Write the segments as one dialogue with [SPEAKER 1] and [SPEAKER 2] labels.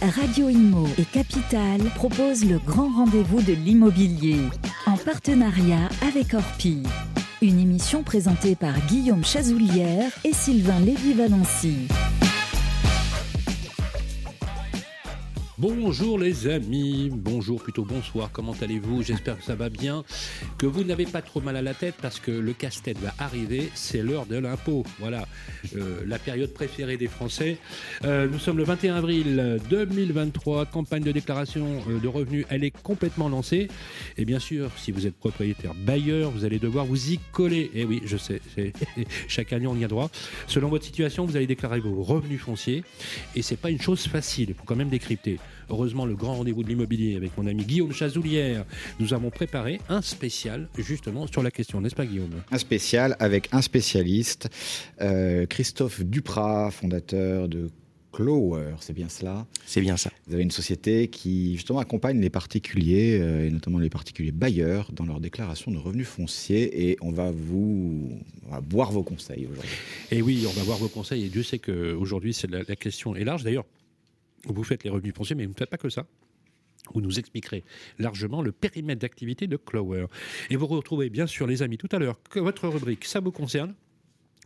[SPEAKER 1] Radio Imo et Capital proposent le grand rendez-vous de l'immobilier en partenariat avec Orpi. Une émission présentée par Guillaume Chazoulière et Sylvain Lévy-Valency.
[SPEAKER 2] Bonjour les amis, bonjour plutôt bonsoir, comment allez-vous? J'espère que ça va bien, que vous n'avez pas trop mal à la tête parce que le casse-tête va arriver, c'est l'heure de l'impôt. Voilà, euh, la période préférée des Français. Euh, nous sommes le 21 avril 2023, campagne de déclaration euh, de revenus, elle est complètement lancée. Et bien sûr, si vous êtes propriétaire bailleur, vous allez devoir vous y coller. Et oui, je sais, chaque année on y a droit. Selon votre situation, vous allez déclarer vos revenus fonciers et c'est pas une chose facile, il faut quand même décrypter. Heureusement, le grand rendez-vous de l'immobilier avec mon ami Guillaume Chazoulière, nous avons préparé un spécial justement sur la question, n'est-ce pas Guillaume?
[SPEAKER 3] Un spécial avec un spécialiste, euh, Christophe Duprat, fondateur de Clower, c'est bien cela?
[SPEAKER 4] C'est bien ça.
[SPEAKER 3] Vous avez une société qui justement accompagne les particuliers, euh, et notamment les particuliers bailleurs, dans leur déclaration de revenus fonciers, et on va vous on va boire vos conseils aujourd'hui.
[SPEAKER 2] Et oui, on va voir vos conseils, et Dieu sait qu'aujourd'hui la, la question est large. D'ailleurs, vous faites les revenus fonciers, mais vous ne faites pas que ça. Vous nous expliquerez largement le périmètre d'activité de Clower. Et vous retrouvez bien sûr, les amis, tout à l'heure, que votre rubrique, ça vous concerne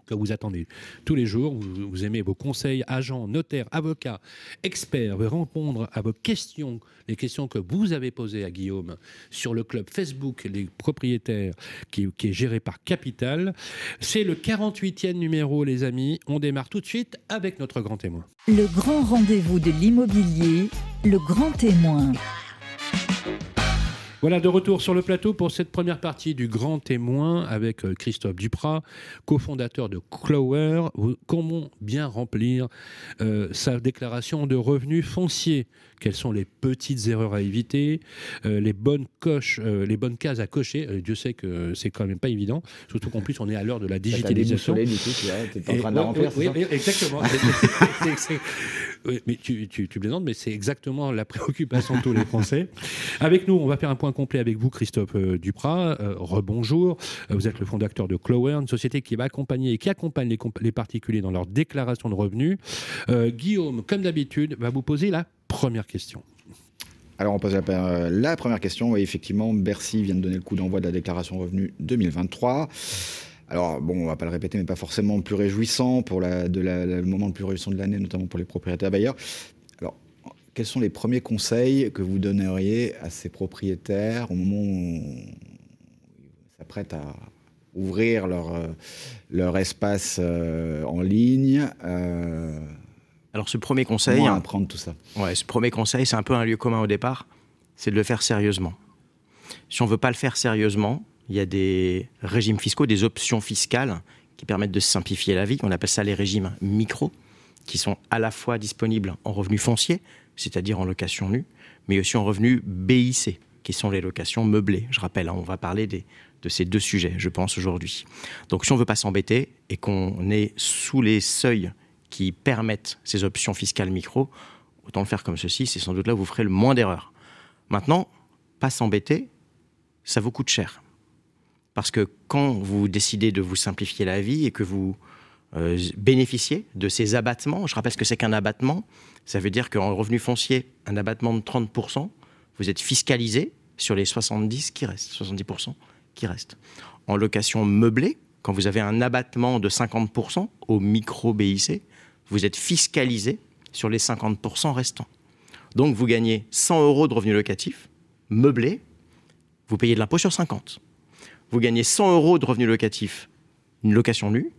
[SPEAKER 2] que vous attendez tous les jours. Vous, aimez vos conseils, agents, notaires, avocats, experts, répondre à vos questions, les questions que vous avez posées à Guillaume sur le club Facebook Les Propriétaires qui est géré par Capital. C'est le 48e numéro, les amis. On démarre tout de suite avec notre grand témoin.
[SPEAKER 1] Le grand rendez-vous de l'immobilier, le grand témoin.
[SPEAKER 2] Voilà, de retour sur le plateau pour cette première partie du Grand Témoin avec euh, Christophe Duprat, cofondateur de Clower. Comment bien remplir euh, sa déclaration de revenus fonciers Quelles sont les petites erreurs à éviter euh, Les bonnes coches, les bonnes cases à cocher? Dieu sait que c'est quand même pas évident, surtout qu'en plus on est à l'heure de la digitalisation.
[SPEAKER 3] du coup, tu es en train de la remplir,
[SPEAKER 2] oui, oui, exactement. Mais tu, tu, tu plaisantes, mais c'est exactement la préoccupation de tous les Français. Avec nous, on va faire un point complet avec vous, Christophe euh, Duprat. Euh, rebonjour. Euh, vous êtes le fondateur de Clower, une société qui va accompagner et qui accompagne les, particuliers dans leur déclaration de revenus. Guillaume, comme d'habitude, va vous poser la première question.
[SPEAKER 3] Alors on pose la, première question. Oui, effectivement, Bercy vient de donner le coup d'envoi de la déclaration de revenus 2023. Alors, bon, on va pas le répéter, mais pas forcément le plus réjouissant pour le moment le plus réjouissant de l'année, notamment pour les propriétaires bailleurs. Quels sont les premiers conseils que vous donneriez à ces propriétaires au moment où ils s'apprêtent à ouvrir leur, euh, leur espace euh, en ligne
[SPEAKER 4] euh, Alors, ce premier conseil.
[SPEAKER 3] Comment apprendre tout ça?
[SPEAKER 4] Ouais, ce premier conseil, c'est un peu un lieu commun au départ c'est de le faire sérieusement. Si on ne veut pas le faire sérieusement, il y a des régimes fiscaux, des options fiscales qui permettent de simplifier la vie. On appelle ça les régimes micro, qui sont à la fois disponibles en revenus fonciers, c'est-à-dire en location nue, mais aussi en revenus BIC, qui sont les locations meublées. Je rappelle, hein, on va parler de ces deux sujets, je pense, aujourd'hui. Donc si on ne veut pas s'embêter et qu'on est sous les seuils qui permettent ces options fiscales micro, autant le faire comme ceci, c'est sans doute là où vous ferez le moins d'erreurs. Maintenant, pas s'embêter, ça vous coûte cher. Parce que quand vous décidez de vous simplifier la vie et que vous euh, bénéficiez de ces abattements, je rappelle ce que c'est qu'un abattement, ça veut dire qu'en revenu foncier, un abattement de 30%, vous êtes fiscalisé sur les 70 qui restent, 70% qui restent. En location meublée, quand vous avez un abattement de 50% au micro BIC, vous êtes fiscalisé sur les 50% restants. Donc vous gagnez 100 euros de revenu locatif, meublé, vous payez de l'impôt sur 50 vous gagnez 100 euros de revenus locatifs, une location nue,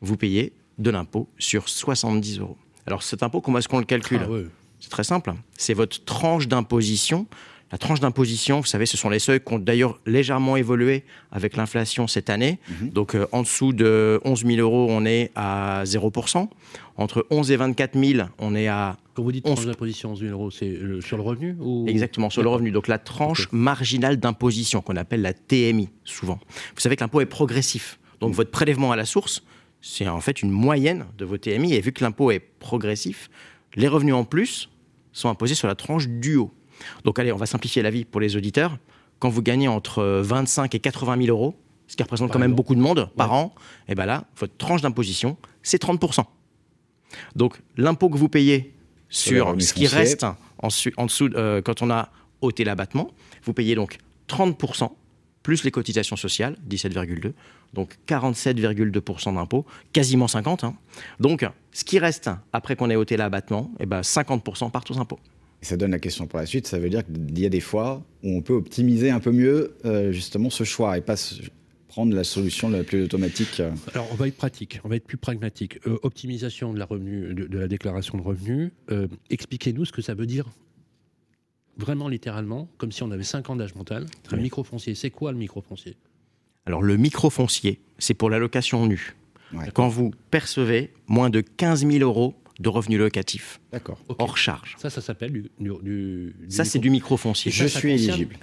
[SPEAKER 4] vous payez de l'impôt sur 70 euros. Alors cet impôt, comment est-ce qu'on le calcule ah C'est très simple. C'est votre tranche d'imposition. La tranche d'imposition, vous savez, ce sont les seuils qui ont d'ailleurs légèrement évolué avec l'inflation cette année. Mhm. Donc euh, en dessous de 11 000 euros, on est à 0%. Entre 11 et 24 000, on est à
[SPEAKER 2] quand vous dites tranche d'imposition 11 000 euros, c'est sur le revenu
[SPEAKER 4] Exactement, sur le revenu. Donc la tranche marginale d'imposition, qu'on appelle la TMI, souvent. Vous savez que l'impôt est progressif. Donc mm. votre prélèvement à la source, c'est en fait une moyenne de vos TMI. Et vu que l'impôt est progressif, les revenus en plus sont imposés sur la tranche du haut. Donc allez, on va simplifier la vie pour les auditeurs. Quand vous gagnez entre 25 et 80 000 euros, ce qui représente quand même beaucoup de monde par an, et eh bien là, votre tranche d'imposition, c'est 30 Donc l'impôt que vous payez sur ce qui reste en, dessous, euh, quand on a ôté l'abattement. Vous payez donc 30% plus les cotisations sociales, 17,2, donc 47,2% d'impôts, quasiment 50. Hein. Donc, ce qui reste après qu'on ait ôté l'abattement, eh ben 50% part aux impôts.
[SPEAKER 3] Ça donne la question pour la suite. Ça veut dire qu'il y a des fois où on peut optimiser un peu mieux euh, justement ce choix et pas prendre la solution la plus automatique.
[SPEAKER 2] Alors, on va être pratique, on va être plus pragmatique. Euh, optimisation de la, revenu, de, la déclaration de revenus. Euh, expliquez-nous ce que ça veut dire vraiment littéralement, comme si on avait 5 ans d'âge mental. Un microfoncier, c'est quoi le microfoncier?
[SPEAKER 4] Alors le microfoncier, c'est pour l'allocation nue. Quand vous percevez moins de 15 000 euros de revenus locatifs.
[SPEAKER 3] D'accord.
[SPEAKER 4] Hors charge.
[SPEAKER 2] Ça, ça s'appelle du, du,
[SPEAKER 4] Ça, c'est du microfoncier.
[SPEAKER 3] Je suis éligible.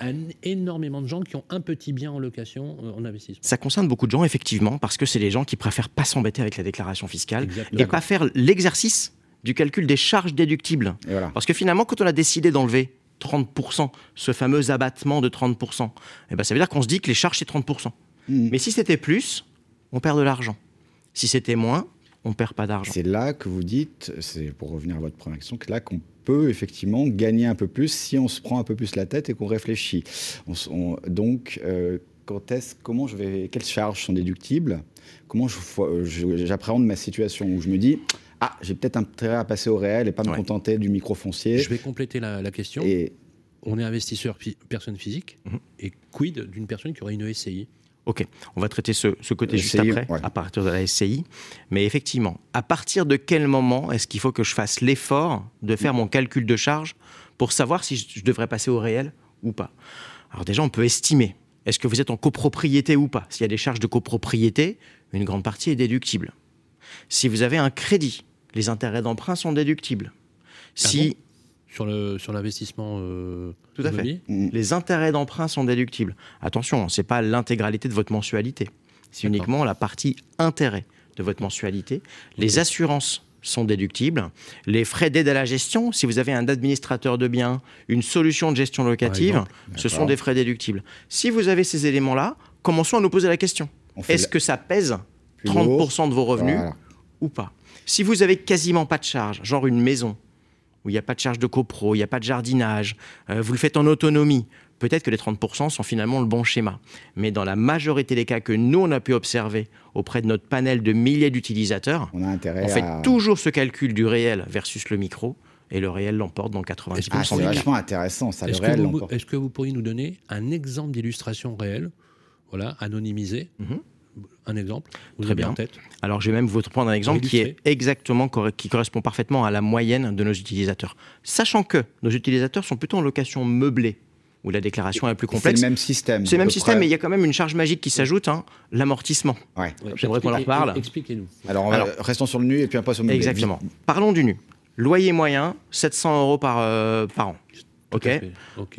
[SPEAKER 2] énormément de gens qui ont un petit bien en location euh, en investissement.
[SPEAKER 4] Ça concerne beaucoup de gens, effectivement, parce que c'est les gens qui préfèrent pas s'embêter avec la déclaration fiscale et pas faire l'exercice du calcul des charges déductibles. Parce que finalement, quand on a décidé d'enlever 30%, ce fameux abattement de 30%, eh ben, ça veut dire qu'on se dit que les charges, c'est 30%. Hmm. Mais si c'était plus, on perd de l'argent. Si c'était moins, on ne perd pas d'argent.
[SPEAKER 3] C'est là que vous dites, c'est pour revenir à votre première question, que là qu'on peut effectivement gagner un peu plus si on se prend un peu plus la tête et qu'on réfléchit. donc, euh, quand est comment je vais, quelles charges sont déductibles? Comment j'appréhende ma situation? Où je me dis, ah, j'ai peut-être intérêt à passer au réel et pas me contenter du micro-foncier.
[SPEAKER 2] Je vais compléter la, question. Et... On est investisseur personne physique, mhm. et quid d'une personne qui aurait une SCI
[SPEAKER 4] Ok, on va traiter ce, côté juste après, à partir de la SCI. Mais effectivement, à partir de quel moment est-ce qu'il faut que je fasse l'effort de faire mon calcul de charge pour savoir si je devrais passer au réel ou pas? Alors déjà, on peut estimer. Est-ce que vous êtes en copropriété ou pas? S'il y a des charges de copropriété, une grande partie est déductible. Si vous avez un crédit, les intérêts d'emprunt sont déductibles. Ah si
[SPEAKER 2] sur le sur l'investissement
[SPEAKER 4] euh, tout à fait. mm. les intérêts d'emprunt sont déductibles. Attention c'est pas l'intégralité de votre mensualité. C'est uniquement la partie intérêt de votre mensualité. Les assurances sont déductibles. Les frais d'aide à la gestion, si vous avez un administrateur de biens, une solution de gestion locative, ce sont des frais déductibles. Si vous avez ces éléments-là, commençons à nous poser la question. Est-ce que ça pèse 30% de vos revenus ou pas? Si vous avez quasiment pas de charge, genre une maison, où il n'y a pas de charge de copro, il n'y a pas de jardinage, euh, vous le faites en autonomie, peut-être que les 30% sont finalement le bon schéma. Mais dans la majorité des cas que nous, on a pu observer auprès de notre panel de milliers d'utilisateurs, on, fait toujours ce calcul du réel versus le micro. Et le réel l'emporte dans 90% des cas.
[SPEAKER 3] C'est vachement intéressant, ça. Est-ce
[SPEAKER 2] que, est que, vous pourriez nous donner un exemple d'illustration réelle, voilà, anonymisée, mhm un exemple
[SPEAKER 4] Très bien. En tête Alors, je vais même vous prendre un exemple qui est exactement qui correspond parfaitement à la moyenne de nos utilisateurs. Sachant que nos utilisateurs sont plutôt en location meublée où la déclaration est plus complexe.
[SPEAKER 3] C'est le même système.
[SPEAKER 4] C'est le même système, mais il y a quand même une charge magique qui s'ajoute, hein, l'amortissement. Ouais. J'aimerais qu'on en parle.
[SPEAKER 2] Expliquez-nous.
[SPEAKER 3] Alors, restons sur le nu et puis après sur le meublé.
[SPEAKER 4] Exactement. Parlons du nu. Loyer moyen, 700 euros par, euh, par an. Ok.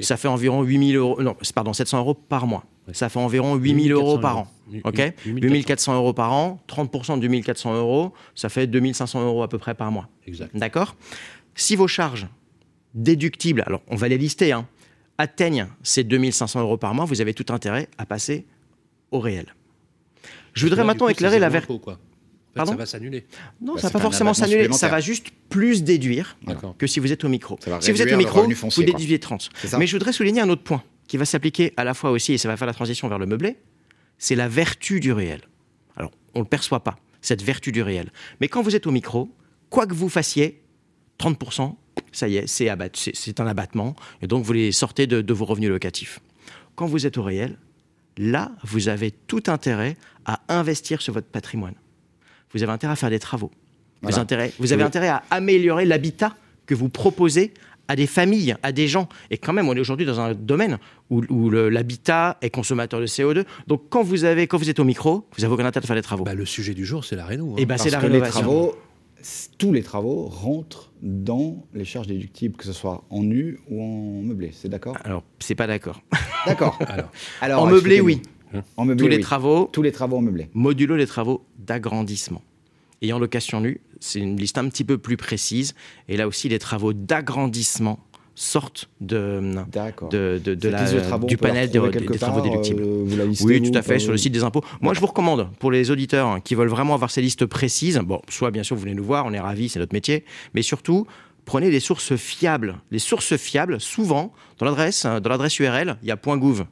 [SPEAKER 4] Ça fait environ 8000 euros. Non, pardon, 700 euros par mois. Ça fait environ 8000 euros par an. OK 8400 euros par an, 30% de 8400 euros, ça fait 2500 euros à peu près par mois. D'accord? Si vos charges déductibles, alors on va les lister, hein, atteignent ces 2500 euros par mois, vous avez tout intérêt à passer au réel. Je voudrais maintenant éclairer la vertu.
[SPEAKER 2] Pardon ça va s'annuler.
[SPEAKER 4] Non, bah, ça va pas forcément s'annuler. Ça va juste plus déduire que si vous êtes au micro. Si vous êtes au micro, vous déduisez 30. Mais je voudrais souligner un autre point qui va s'appliquer à la fois aussi, et ça va faire la transition vers le meublé, c'est la vertu du réel. Alors, on ne le perçoit pas, cette vertu du réel. Mais quand vous êtes au micro, quoi que vous fassiez, 30%, ça y est, c'est, un abattement, et donc vous les sortez de, vos revenus locatifs. Quand vous êtes au réel, là, vous avez tout intérêt à investir sur votre patrimoine. Vous avez intérêt à faire des travaux. Vous, intérêt, vous avez intérêt à améliorer l'habitat que vous proposez à des familles, à des gens. Et quand même, on est aujourd'hui dans un domaine où, l'habitat est consommateur de CO2. Donc, quand vous, avez, quand vous êtes au micro, vous avez aucun intérêt de faire des travaux.
[SPEAKER 2] Bah, le sujet du jour, c'est la réno.
[SPEAKER 3] Et hein. bah, c'est la rénovation. Les travaux, tous les travaux rentrent dans les charges déductibles, que ce soit en nu ou en meublé. C'est d'accord?
[SPEAKER 4] Alors, c'est pas d'accord.
[SPEAKER 3] D'accord.
[SPEAKER 4] Alors, en meublé, oui. En meublé, tous les travaux.
[SPEAKER 3] Tous les travaux en meublé.
[SPEAKER 4] Modulo les travaux d'agrandissement. Et en location nue, c'est une liste un petit peu plus précise. Et là aussi, les travaux d'agrandissement sortent de, de, de, la, du panel des, travaux déductibles. Euh, oui, tout à fait, sur le site des impôts. Moi, je vous recommande, pour les auditeurs qui veulent vraiment avoir ces listes précises, bon, soit bien sûr, vous venez nous voir, on est ravis, c'est notre métier, mais surtout, prenez des sources fiables. Les sources fiables, souvent, dans l'adresse, dans l'adresse URL, il y a .gouv.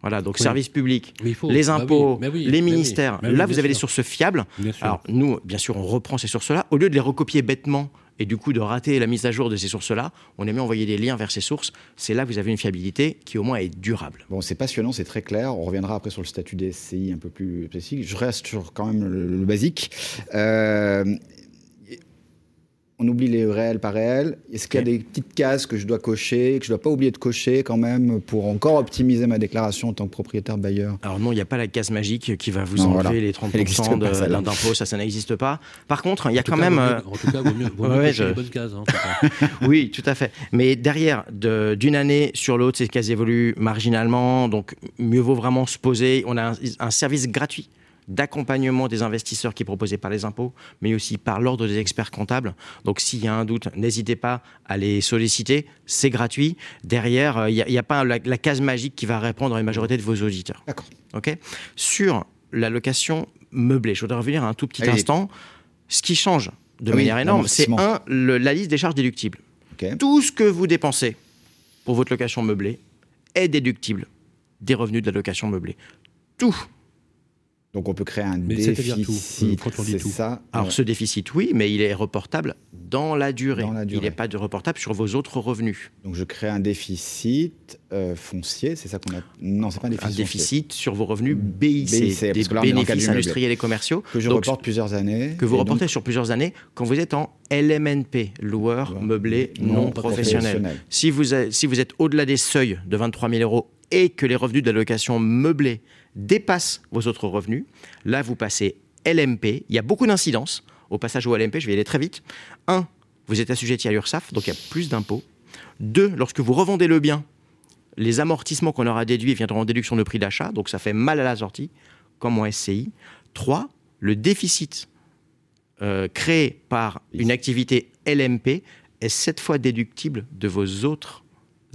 [SPEAKER 4] Voilà, donc service public, les bah impôts, les ministères. Là, vous avez des sources fiables. Alors, nous, bien sûr, on reprend ces sources-là. Au lieu de les recopier bêtement et du coup de rater la mise à jour de ces sources-là, on aime envoyer des liens vers ces sources. C'est là que vous avez une fiabilité qui au moins est durable.
[SPEAKER 3] Bon, c'est passionnant, c'est très clair. On reviendra après sur le statut des SCI un peu plus spécifique. Je reste sur quand même le, basique. Euh, on oublie les réels par réels. Est-ce qu'il y a des petites cases que je dois cocher, que je ne dois pas oublier de cocher quand même pour encore optimiser ma déclaration en tant que propriétaire bailleur?
[SPEAKER 4] Alors non, il n'y a pas la case magique qui va vous enlever les 30% d'impôt, ça, ça n'existe pas. Par contre, il y a quand même...
[SPEAKER 2] Euh, en tout cas, vaut mieux, vaut mieux les bonnes cases. Hein,
[SPEAKER 4] oui, tout à fait. Mais derrière, d'une année sur l'autre, ces cases évoluent marginalement, donc mieux vaut vraiment se poser. On a un service gratuit d'accompagnement des investisseurs qui est proposé par les impôts, mais aussi par l'ordre des experts comptables. Donc s'il y a un doute, n'hésitez pas à les solliciter, c'est gratuit. Derrière, il euh, n'y a, pas la, case magique qui va répondre à une majorité de vos auditeurs.
[SPEAKER 3] D'accord.
[SPEAKER 4] Ok. Sur la location meublée, je voudrais revenir un tout petit instant. Ce qui change de ah manière énorme, c'est un, la liste des charges déductibles. Tout ce que vous dépensez pour votre location meublée est déductible des revenus de la location meublée. Tout
[SPEAKER 3] donc on peut créer un déficit. C'est ça.
[SPEAKER 4] Alors ce déficit, oui, mais il est reportable dans la durée. Il n'est pas de reportable sur vos autres revenus.
[SPEAKER 3] Donc je crée un déficit euh, foncier, c'est ça qu'on a. Non, c'est pas un déficit.
[SPEAKER 4] Un déficit sur vos revenus BIC, BIC des bénéfices industriels et commerciaux.
[SPEAKER 3] Que je reporte plusieurs années.
[SPEAKER 4] Que vous reportez sur plusieurs années quand vous êtes en LMNP, loueur meublé non, professionnel. Si, vous si vous êtes au-delà des seuils de 23 000 euros et que les revenus de la location meublée dépasse vos autres revenus. Là, vous passez LMP. Il y a beaucoup d'incidences au passage au LMP. Je vais y aller très vite. Un, vous êtes assujetti à l'URSSAF, donc il y a plus d'impôts. Deux, lorsque vous revendez le bien, les amortissements qu'on aura déduits viendront en déduction de prix d'achat, donc ça fait mal à la sortie, comme en SCI. Trois, le déficit euh, créé par une activité LMP est sept fois déductible de vos autres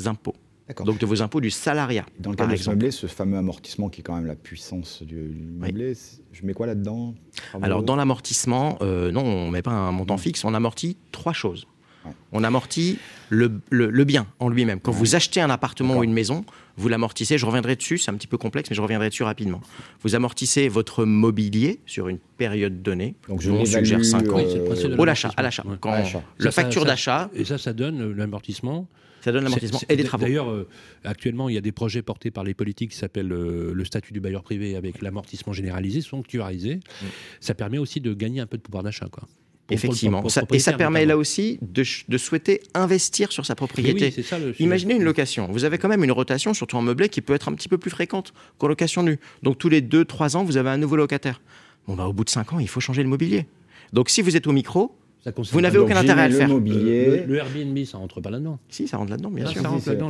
[SPEAKER 4] impôts. Donc de vos impôts du salariat.
[SPEAKER 3] Dans le cas de meublé, ce fameux amortissement qui est quand même la puissance du, meublé, je mets quoi là-dedans?
[SPEAKER 4] Alors dans l'amortissement, euh, non, on ne met pas un montant fixe, on amortit trois choses. On amortit le, bien en lui-même. Quand vous achetez un appartement ou une maison, vous l'amortissez, je reviendrai dessus, c'est un petit peu complexe, mais je reviendrai dessus rapidement. Vous amortissez votre mobilier sur une période donnée.
[SPEAKER 3] Donc je on suggère 5 ans.
[SPEAKER 4] Euh, au l'achat, à l'achat. La facture d'achat.
[SPEAKER 2] Et ça, ça donne l'amortissement
[SPEAKER 4] ça donne l'amortissement et des travaux.
[SPEAKER 2] D'ailleurs, euh, actuellement, il y a des projets portés par les politiques qui s'appellent euh, le statut du bailleur privé avec l'amortissement généralisé, sanctuarisé. Mm. Ça permet aussi de gagner un peu de pouvoir d'achat. Quoi.
[SPEAKER 4] Effectivement. et ça permet là aussi de, souhaiter investir sur sa propriété. Imaginez une location. Vous avez quand même une rotation, surtout en meublé, qui peut être un petit peu plus fréquente qu'en location nue. Donc tous les 2-3 ans, vous avez un nouveau locataire. Bon, bah, au bout de 5 ans, il faut changer le mobilier. Donc si vous êtes au micro, vous n'avez aucun intérêt à le faire.
[SPEAKER 2] Le, le, Airbnb, ça rentre pas là-dedans.
[SPEAKER 4] Si, ça rentre là-dedans, bien sûr.
[SPEAKER 2] Ça rentre là-dedans.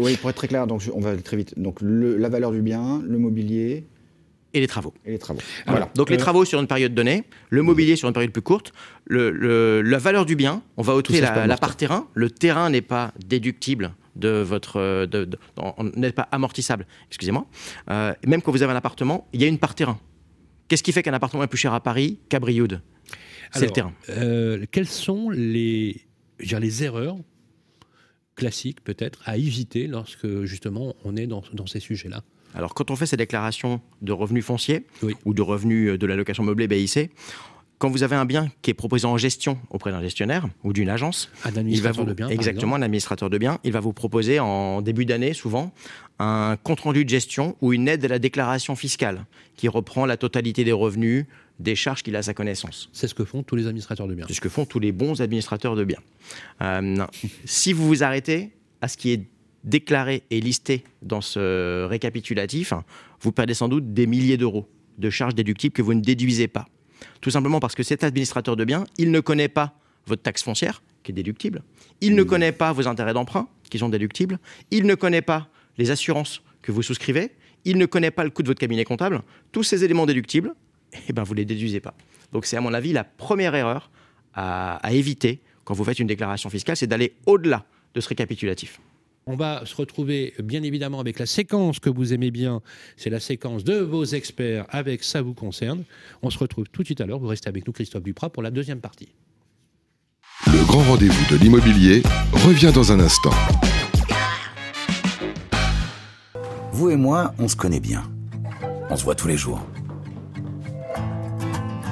[SPEAKER 3] oui, pour être très clair, donc on va aller très vite. Donc la valeur du bien, le mobilier.
[SPEAKER 4] Et les travaux.
[SPEAKER 3] Et les travaux.
[SPEAKER 4] voilà. Donc les euh, travaux sur une période donnée, le mobilier sur une période plus courte, le, la valeur du bien, on va ôter la, la part terrain. Le terrain n'est pas déductible de votre, de, n'est pas amortissable. Excusez-moi. Euh, même quand vous avez un appartement, il y a une part terrain. Qu'est-ce qui fait qu'un appartement est plus cher à Paris qu'à Brioude? C'est le terrain.
[SPEAKER 2] Euh, quelles sont les, les erreurs classiques peut-être à éviter lorsque justement on est dans, dans ces sujets-là?
[SPEAKER 4] Alors, quand on fait ces déclarations de revenus fonciers ou de revenus de la location meublée BIC, quand vous avez un bien qui est proposé en gestion auprès d'un gestionnaire ou d'une agence,
[SPEAKER 2] un administrateur
[SPEAKER 4] de
[SPEAKER 2] biens,
[SPEAKER 4] exactement un administrateur de biens, il va vous proposer en début d'année souvent un compte rendu de gestion ou une aide à la déclaration fiscale qui reprend la totalité des revenus, des charges qu'il a à sa connaissance.
[SPEAKER 2] C'est ce que font tous les administrateurs de biens.
[SPEAKER 4] C'est ce que font tous les bons administrateurs de biens. Euh, si vous vous arrêtez à ce qui est déclaré et listé dans ce récapitulatif, vous perdez sans doute des milliers d'euros de charges déductibles que vous ne déduisez pas. Tout simplement parce que cet administrateur de biens, il ne connaît pas votre taxe foncière, qui est déductible. Il ne connaît pas vos intérêts d'emprunt, qui sont déductibles. Il ne connaît pas les assurances que vous souscrivez. Il ne connaît pas le coût de votre cabinet comptable. Tous ces éléments déductibles, eh ben, vous ne les déduisez pas. Donc c'est à mon avis la première erreur à, à éviter quand vous faites une déclaration fiscale, c'est d'aller au-delà de ce récapitulatif.
[SPEAKER 2] On va se retrouver bien évidemment avec la séquence que vous aimez bien. C'est la séquence de vos experts avec Ça vous concerne. On se retrouve tout de suite à l'heure. Vous restez avec nous, Christophe Duprat, pour la deuxième partie.
[SPEAKER 5] Le grand rendez-vous de l'immobilier revient dans un instant.
[SPEAKER 6] Vous et moi, on se connaît bien. On se voit tous les jours.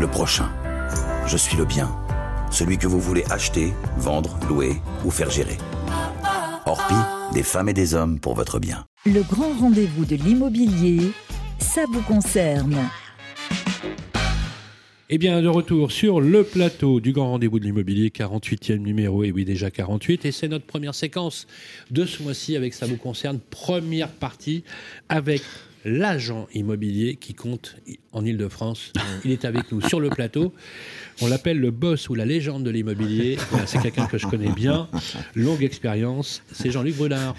[SPEAKER 6] le prochain. Je suis le bien, celui que vous voulez acheter, vendre, louer ou faire gérer. Orpi, des femmes et des hommes pour votre bien.
[SPEAKER 1] Le grand rendez-vous de l'immobilier, ça vous concerne.
[SPEAKER 2] Eh bien, de retour sur le plateau du Grand Rendez-vous de l'Immobilier, 48e numéro, et oui, déjà 48. Et c'est notre première séquence de ce mois-ci avec Ça vous concerne, première partie avec l'agent immobilier qui compte en Ile-de-France. Il est avec nous sur le plateau. On l'appelle le boss ou la légende de l'immobilier. C'est quelqu'un que je connais bien, longue expérience. C'est Jean-Luc Brunard.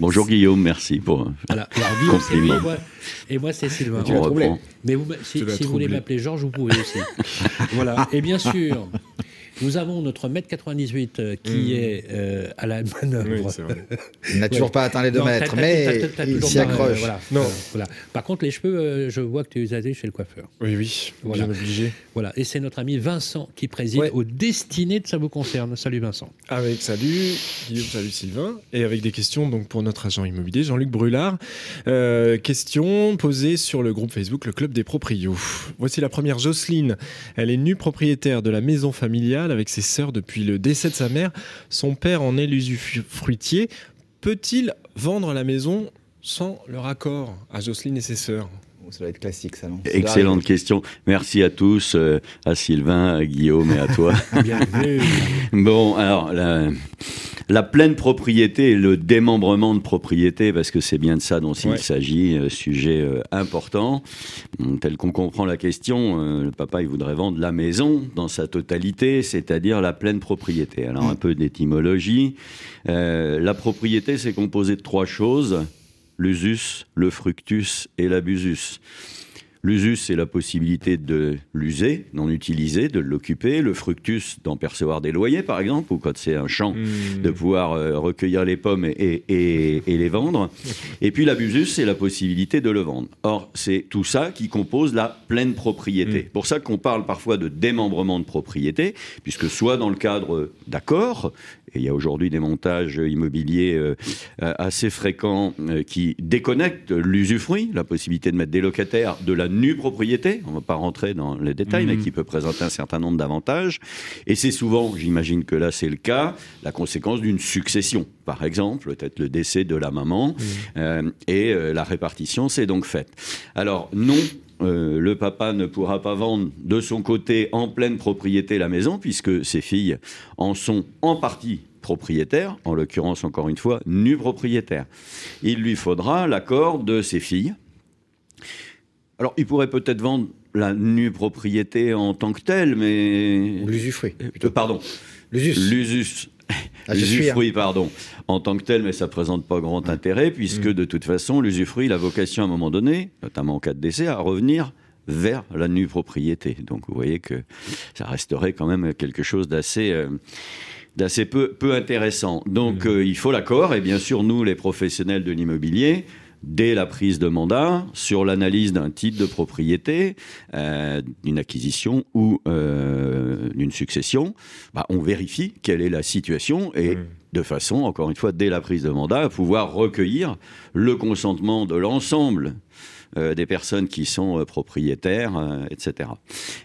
[SPEAKER 7] Bonjour Guillaume, merci pour.
[SPEAKER 2] Voilà. Alors,
[SPEAKER 7] Compliment.
[SPEAKER 2] moi. Et moi, c'est Sylvain. Mais vous, si, si vous voulez m'appeler Georges, vous pouvez aussi. voilà. Et bien sûr, nous avons notre mètre 98 euh, qui
[SPEAKER 8] Mm.
[SPEAKER 2] est euh, à la manœuvre.
[SPEAKER 8] Oui, c'est vrai.
[SPEAKER 3] Il n'a toujours
[SPEAKER 2] Ouais.
[SPEAKER 3] pas atteint les deux
[SPEAKER 2] Non, t'as-
[SPEAKER 3] mètres,
[SPEAKER 2] t'as-
[SPEAKER 3] mais il s'y
[SPEAKER 2] euh,
[SPEAKER 3] accroche.
[SPEAKER 2] voilà.
[SPEAKER 8] Non.
[SPEAKER 2] Euh, voilà. Par contre, les cheveux, euh, je vois que tu les as chez le coiffeur.
[SPEAKER 8] Oui, oui,
[SPEAKER 2] Voilà.
[SPEAKER 8] bien obligé.
[SPEAKER 2] Voilà. Et c'est notre ami Vincent qui préside
[SPEAKER 8] Ouais.
[SPEAKER 2] aux destinées de Ça vous concerne. Salut Vincent.
[SPEAKER 8] Avec salut Guillaume, salut Sylvain, et avec des questions donc pour notre agent immobilier Jean-Luc Brulard. Euh, question posée sur le groupe Facebook Le Club des Proprios. Voici la première Jocelyne. Elle est nue propriétaire de la maison familiale avec ses sœurs depuis le décès de sa mère. Son père en est l'usufruitier. Peut-il vendre la maison sans leur accord à Jocelyne et ses sœurs?
[SPEAKER 3] Ça doit être classique, ça, non?
[SPEAKER 7] Excellente question. Merci à tous, euh, à Sylvain, à Guillaume et à toi.
[SPEAKER 2] Bienvenue.
[SPEAKER 7] Bon, alors, la, la pleine propriété et le démembrement de propriété, parce que c'est bien de ça dont il s'agit, euh, sujet euh, important. Hum, Tel qu'on comprend la question, euh, le papa, il voudrait vendre la maison dans sa totalité, c'est-à-dire la pleine propriété. Alors, un peu d'étymologie. Euh, la propriété, c'est composé de trois choses l'usus, le fructus et l'abusus. L'usus, c'est la possibilité de l'user, d'en utiliser, de l'occuper. Le fructus, d'en percevoir des loyers, par exemple, ou quand c'est un champ,
[SPEAKER 8] Hmm.
[SPEAKER 7] de pouvoir euh, recueillir les pommes et, et- et- et les vendre. Et puis l'abusus, c'est la possibilité de le vendre. Or, c'est tout ça qui compose la pleine propriété.
[SPEAKER 8] Mm.
[SPEAKER 7] Pour ça qu'on parle parfois de démembrement de propriété, puisque soit dans le cadre d'accords, et il y a aujourd'hui des montages immobiliers euh, assez fréquents euh, qui déconnectent l'usufruit, la possibilité de mettre des locataires de la nue propriété. On ne va pas rentrer dans les détails, mais qui peut présenter un certain nombre d'avantages. Et c'est souvent, j'imagine que là c'est le cas, la conséquence d'une succession. Par exemple, peut-être le décès de la maman, euh, et la répartition s'est donc faite. Alors non, euh, le papa ne pourra pas vendre de son côté en pleine propriété la maison, puisque ses filles en sont en partie propriétaires, en l'occurrence encore une fois, nues propriétaires. Il lui faudra l'accord de ses filles. Alors il pourrait peut-être vendre la nue propriété en tant que telle, mais...
[SPEAKER 3] L'usufruit.
[SPEAKER 7] Euh, pardon,
[SPEAKER 3] L'usus.
[SPEAKER 7] l'usus.
[SPEAKER 3] Ah, hein.
[SPEAKER 7] L'usufruit, pardon, en tant que tel, mais ça présente pas grand intérêt, puisque
[SPEAKER 3] Mm.
[SPEAKER 7] de toute façon, l'usufruit, il a vocation à un moment donné, notamment en cas de décès, à revenir vers la nue propriété. Donc vous voyez que ça resterait quand même quelque chose d'assez... euh, d'assez peu, peu intéressant. Donc
[SPEAKER 3] Mm.
[SPEAKER 7] euh, il faut l'accord, et bien sûr, nous, les professionnels de l'immobilier, dès la prise de mandat, sur l'analyse d'un titre de propriété, euh, d'une acquisition ou euh, d'une succession, bah, on vérifie quelle est la situation et de façon, encore une fois, dès la prise de mandat, à pouvoir recueillir le consentement de l'ensemble des personnes qui sont euh, propriétaires, euh, etc.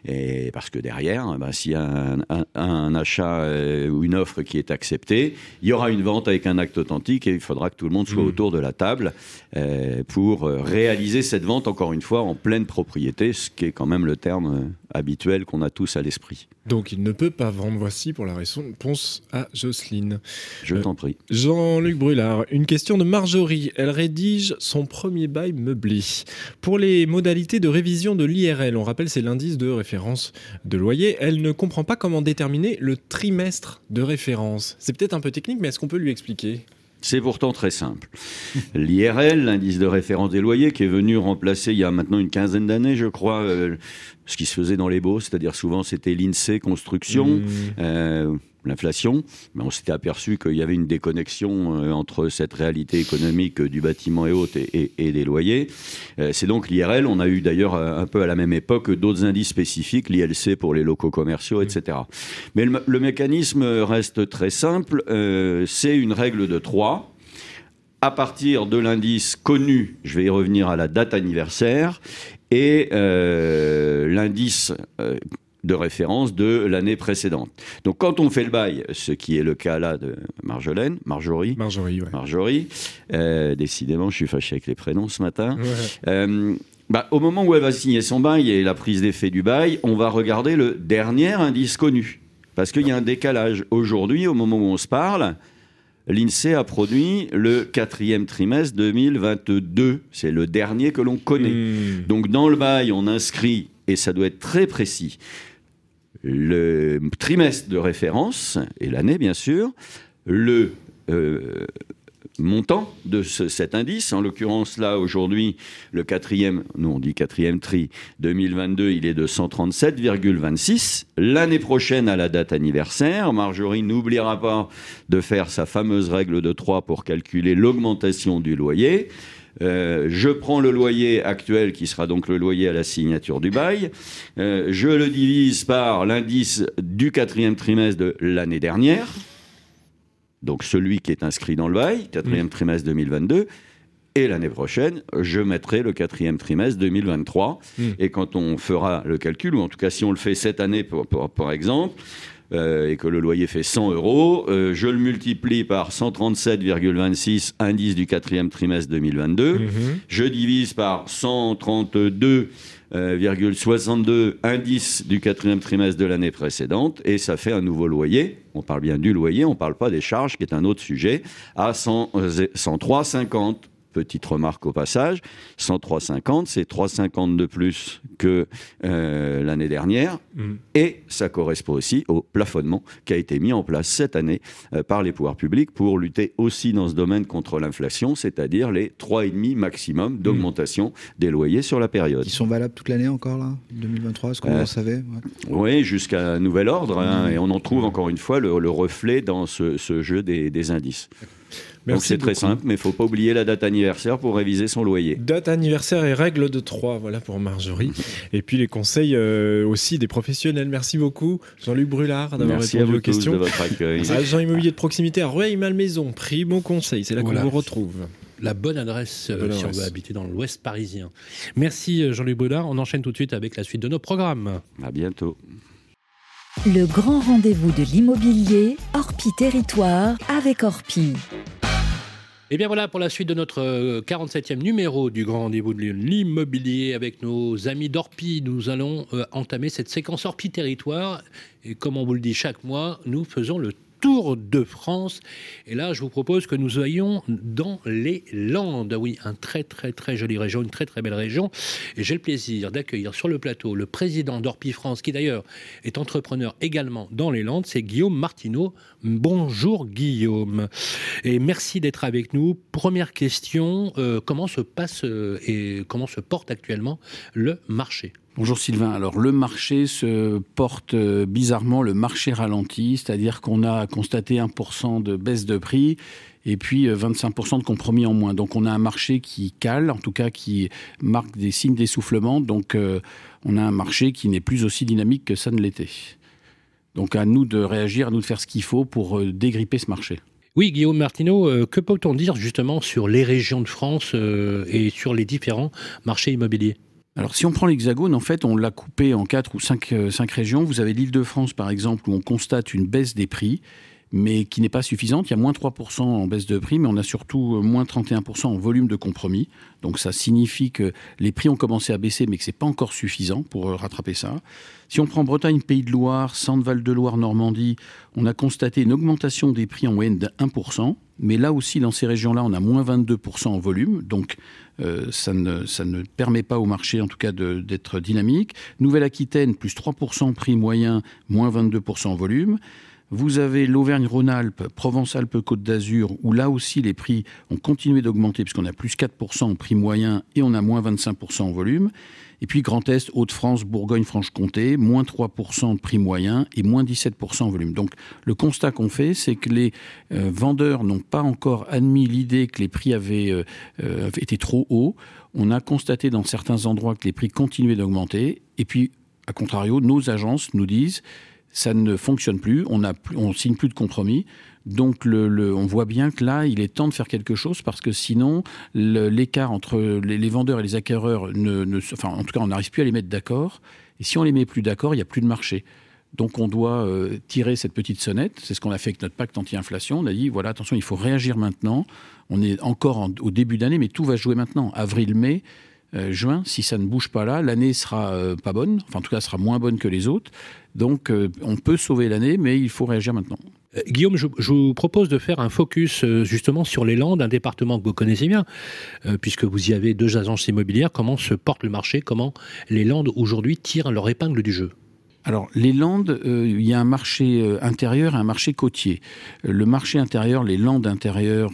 [SPEAKER 7] Et parce que derrière, euh, bah, s'il y a un, un- un achat euh, ou une offre qui est acceptée, il y aura une vente avec un acte authentique et il faudra que tout le monde soit
[SPEAKER 8] Mm.
[SPEAKER 7] autour de la table euh, pour euh, réaliser cette vente, encore une fois, en pleine propriété, ce qui est quand même le terme euh, habituel qu'on a tous à l'esprit.
[SPEAKER 8] Donc il ne peut pas vendre. Voici pour la réponse à Jocelyne.
[SPEAKER 7] Je
[SPEAKER 8] Euh,
[SPEAKER 7] t'en prie.
[SPEAKER 8] Jean-Luc Brulard, une question de Marjorie. Elle rédige son premier bail meublé. Pour les modalités de révision de l'IRL, on rappelle c'est l'indice de référence de loyer, elle ne comprend pas comment déterminer le trimestre de référence. C'est peut-être un peu technique, mais est-ce qu'on peut lui expliquer?
[SPEAKER 7] C'est pourtant très simple. L'IRL, l'indice de référence des loyers, qui est venu remplacer il y a maintenant une quinzaine d'années, je crois, euh, ce qui se faisait dans les baux, c'est-à-dire souvent c'était l'INSEE construction. Mmh. Euh, l'inflation, mais on s'était aperçu qu'il y avait une déconnexion euh, entre cette réalité économique du bâtiment et autres et, des loyers. Euh, c'est donc l'IRL. On a eu d'ailleurs euh, un peu à la même époque d'autres indices spécifiques, l'ILC pour les locaux commerciaux, etc. Mais le, mécanisme reste très simple. c'est une règle de 3 à partir de l'indice connu, je vais y revenir à la date anniversaire, et l'indice de référence de l'année précédente. Donc quand on fait le bail, ce qui est le cas là de Marjolaine, Marjorie,
[SPEAKER 8] Marjorie, ouais.
[SPEAKER 7] Marjorie euh, décidément je suis fâché avec les prénoms ce matin, euh, bah, au moment où elle va signer son bail et la prise d'effet du bail, on va regarder le dernier indice connu. Parce qu'il y a un décalage. Aujourd'hui, au moment où on se parle, l'INSEE a produit le quatrième trimestre 2022. C'est le dernier que l'on connaît. Hmm. Donc dans le bail, on inscrit, et ça doit être très précis, le trimestre de référence, et l'année bien sûr, le euh, montant de cet indice. En l'occurrence, là, aujourd'hui, le quatrième, nous on dit quatrième tri 2022, il est de 137,26. L'année prochaine, à la date anniversaire, Marjorie n'oubliera pas de faire sa fameuse règle de 3 pour calculer l'augmentation du loyer. Euh, je prends le loyer actuel, qui sera donc le loyer à la signature du bail, euh, je le divise par l'indice du quatrième trimestre de l'année dernière, donc celui qui est inscrit dans le bail, quatrième trimestre 2022, et l'année prochaine, je mettrai le quatrième trimestre 2023. Hmm. Et quand on fera le calcul, ou en tout cas si on le fait cette année, par exemple, euh, et que le loyer fait 100 euros, euh, je le multiplie par 137,26 indice du quatrième trimestre 2022, mhm. je divise par 132,62 euh, indice du quatrième trimestre de l'année précédente et ça fait un nouveau loyer. On parle bien du loyer, on ne parle pas des charges, qui est un autre sujet, à 103,50 Petite remarque au passage, 103,50, c'est 3,50 de plus que euh, l'année dernière. Mm. Et ça correspond aussi au plafonnement qui a été mis en place cette année euh, par les pouvoirs publics pour lutter aussi dans ce domaine contre l'inflation, c'est-à-dire les 3,5 maximum d'augmentation des loyers sur la période.
[SPEAKER 3] Ils sont valables toute l'année encore, là? 2023, est-ce qu'on euh, savait?
[SPEAKER 7] Oui, jusqu'à nouvel ordre. Hein, mm. Et on en trouve encore une fois le, reflet dans ce, jeu des, des indices. Donc c'est très simple, mais il ne faut pas oublier la date anniversaire pour réviser son loyer.
[SPEAKER 8] Date anniversaire et règle de 3, voilà pour Marjorie. et puis les conseils euh, aussi des professionnels. Merci beaucoup Jean-Luc Brulard d'avoir répondu aux questions.
[SPEAKER 7] De votre accueil.
[SPEAKER 8] Agent immobilier de proximité à Rueil-Malmaison, prix bon conseil, c'est là qu'on vous retrouve
[SPEAKER 2] la bonne adresse euh, si on veut habiter dans l'Ouest parisien. Merci euh, Jean-Luc Brulard. On enchaîne tout de suite avec la suite de nos programmes.
[SPEAKER 7] À bientôt.
[SPEAKER 1] Le grand rendez-vous de l'immobilier, Orpi Territoire avec Orpi.
[SPEAKER 2] Et bien voilà pour la suite de notre 47e euh, numéro du Grand Rendez-vous de l'immobilier avec nos amis d'Orpi. Nous allons euh, entamer cette séquence Orpi Territoire. Et comme on vous le dit chaque mois, nous faisons le Tour de France. Et là, je vous propose que nous ayons dans les Landes. Oui, un très très très jolie région, une très très belle région. Et j'ai le plaisir d'accueillir sur le plateau le président d'Orpi France, qui d'ailleurs est entrepreneur également dans les Landes, c'est Guillaume Martineau. Bonjour Guillaume. Et merci d'être avec nous. Première question, euh, comment se passe euh, et comment se porte actuellement le marché?
[SPEAKER 9] Bonjour Sylvain. Alors le marché se porte euh, bizarrement, le marché ralentit, c'est-à-dire qu'on a constaté 1% de baisse de prix et puis 25% euh, de compromis en moins. Donc on a un marché qui cale, en tout cas qui marque des signes d'essoufflement. Donc euh, on a un marché qui n'est plus aussi dynamique que ça ne l'était. Donc à nous de réagir, à nous de faire ce qu'il faut pour dégripper ce marché.
[SPEAKER 2] Oui, Guillaume Martineau, que peut-on dire justement sur les régions de France et sur les différents marchés immobiliers?
[SPEAKER 9] Alors si on prend l'Hexagone, en fait, on l'a coupé en quatre ou cinq, euh, cinq régions. Vous avez l'île de France, par exemple, où on constate une baisse des prix, mais qui n'est pas suffisante. Il y a moins 3% en baisse de prix, mais on a surtout moins 31% en volume de compromis. Donc ça signifie que les prix ont commencé à baisser, mais que ce n'est pas encore suffisant pour rattraper ça. Si on prend Bretagne, Pays de Loire, Centre-Val de Loire, Normandie, on a constaté une augmentation des prix en moyenne de 1%. Mais là aussi, dans ces régions-là, on a moins 22% en volume. Donc, euh, ça, ne, ça, ne, permet pas au marché, en tout cas, d'être dynamique. Nouvelle-Aquitaine, plus 3% prix moyen, moins 22% en volume. Vous avez l'Auvergne-Rhône-Alpes, Provence-Alpes-Côte d'Azur, où là aussi les prix ont continué d'augmenter, puisqu'on a plus 4% en prix moyen et on a moins 25% en volume. Et puis Grand Est, Hauts-de-France, Bourgogne-Franche-Comté, moins 3% de prix moyen et moins 17% en volume. Donc le constat qu'on fait, c'est que les euh, vendeurs n'ont pas encore admis l'idée que les prix avaient euh, euh, été trop hauts. On a constaté dans certains endroits que les prix continuaient d'augmenter. Et puis, à contrario, nos agences nous disent ça ne fonctionne plus, on ne signe plus de compromis. Donc on voit bien que là, il est temps de faire quelque chose parce que sinon, l'écart entre les, vendeurs et les acquéreurs, ne, enfin en tout cas, on n'arrive plus à les mettre d'accord. Et si on les met plus d'accord, il n'y a plus de marché. Donc on doit euh, tirer cette petite sonnette. C'est ce qu'on a fait avec notre pacte anti-inflation. On a dit, voilà, attention, il faut réagir maintenant. On est encore au début d'année, mais tout va jouer maintenant. Avril, mai, euh, juin, si ça ne bouge pas là, l'année sera euh, pas bonne, enfin en tout cas sera moins bonne que les autres. Donc euh, on peut sauver l'année, mais il faut réagir maintenant.
[SPEAKER 2] Guillaume, je, vous propose de faire un focus justement sur les Landes, un département que vous connaissez bien, puisque vous y avez deux agences immobilières. Comment se porte le marché? Comment les Landes aujourd'hui tirent leur épingle du jeu?
[SPEAKER 9] Alors, les Landes, euh, il y a un marché euh, intérieur et un marché côtier. Euh, le marché intérieur, les Landes intérieures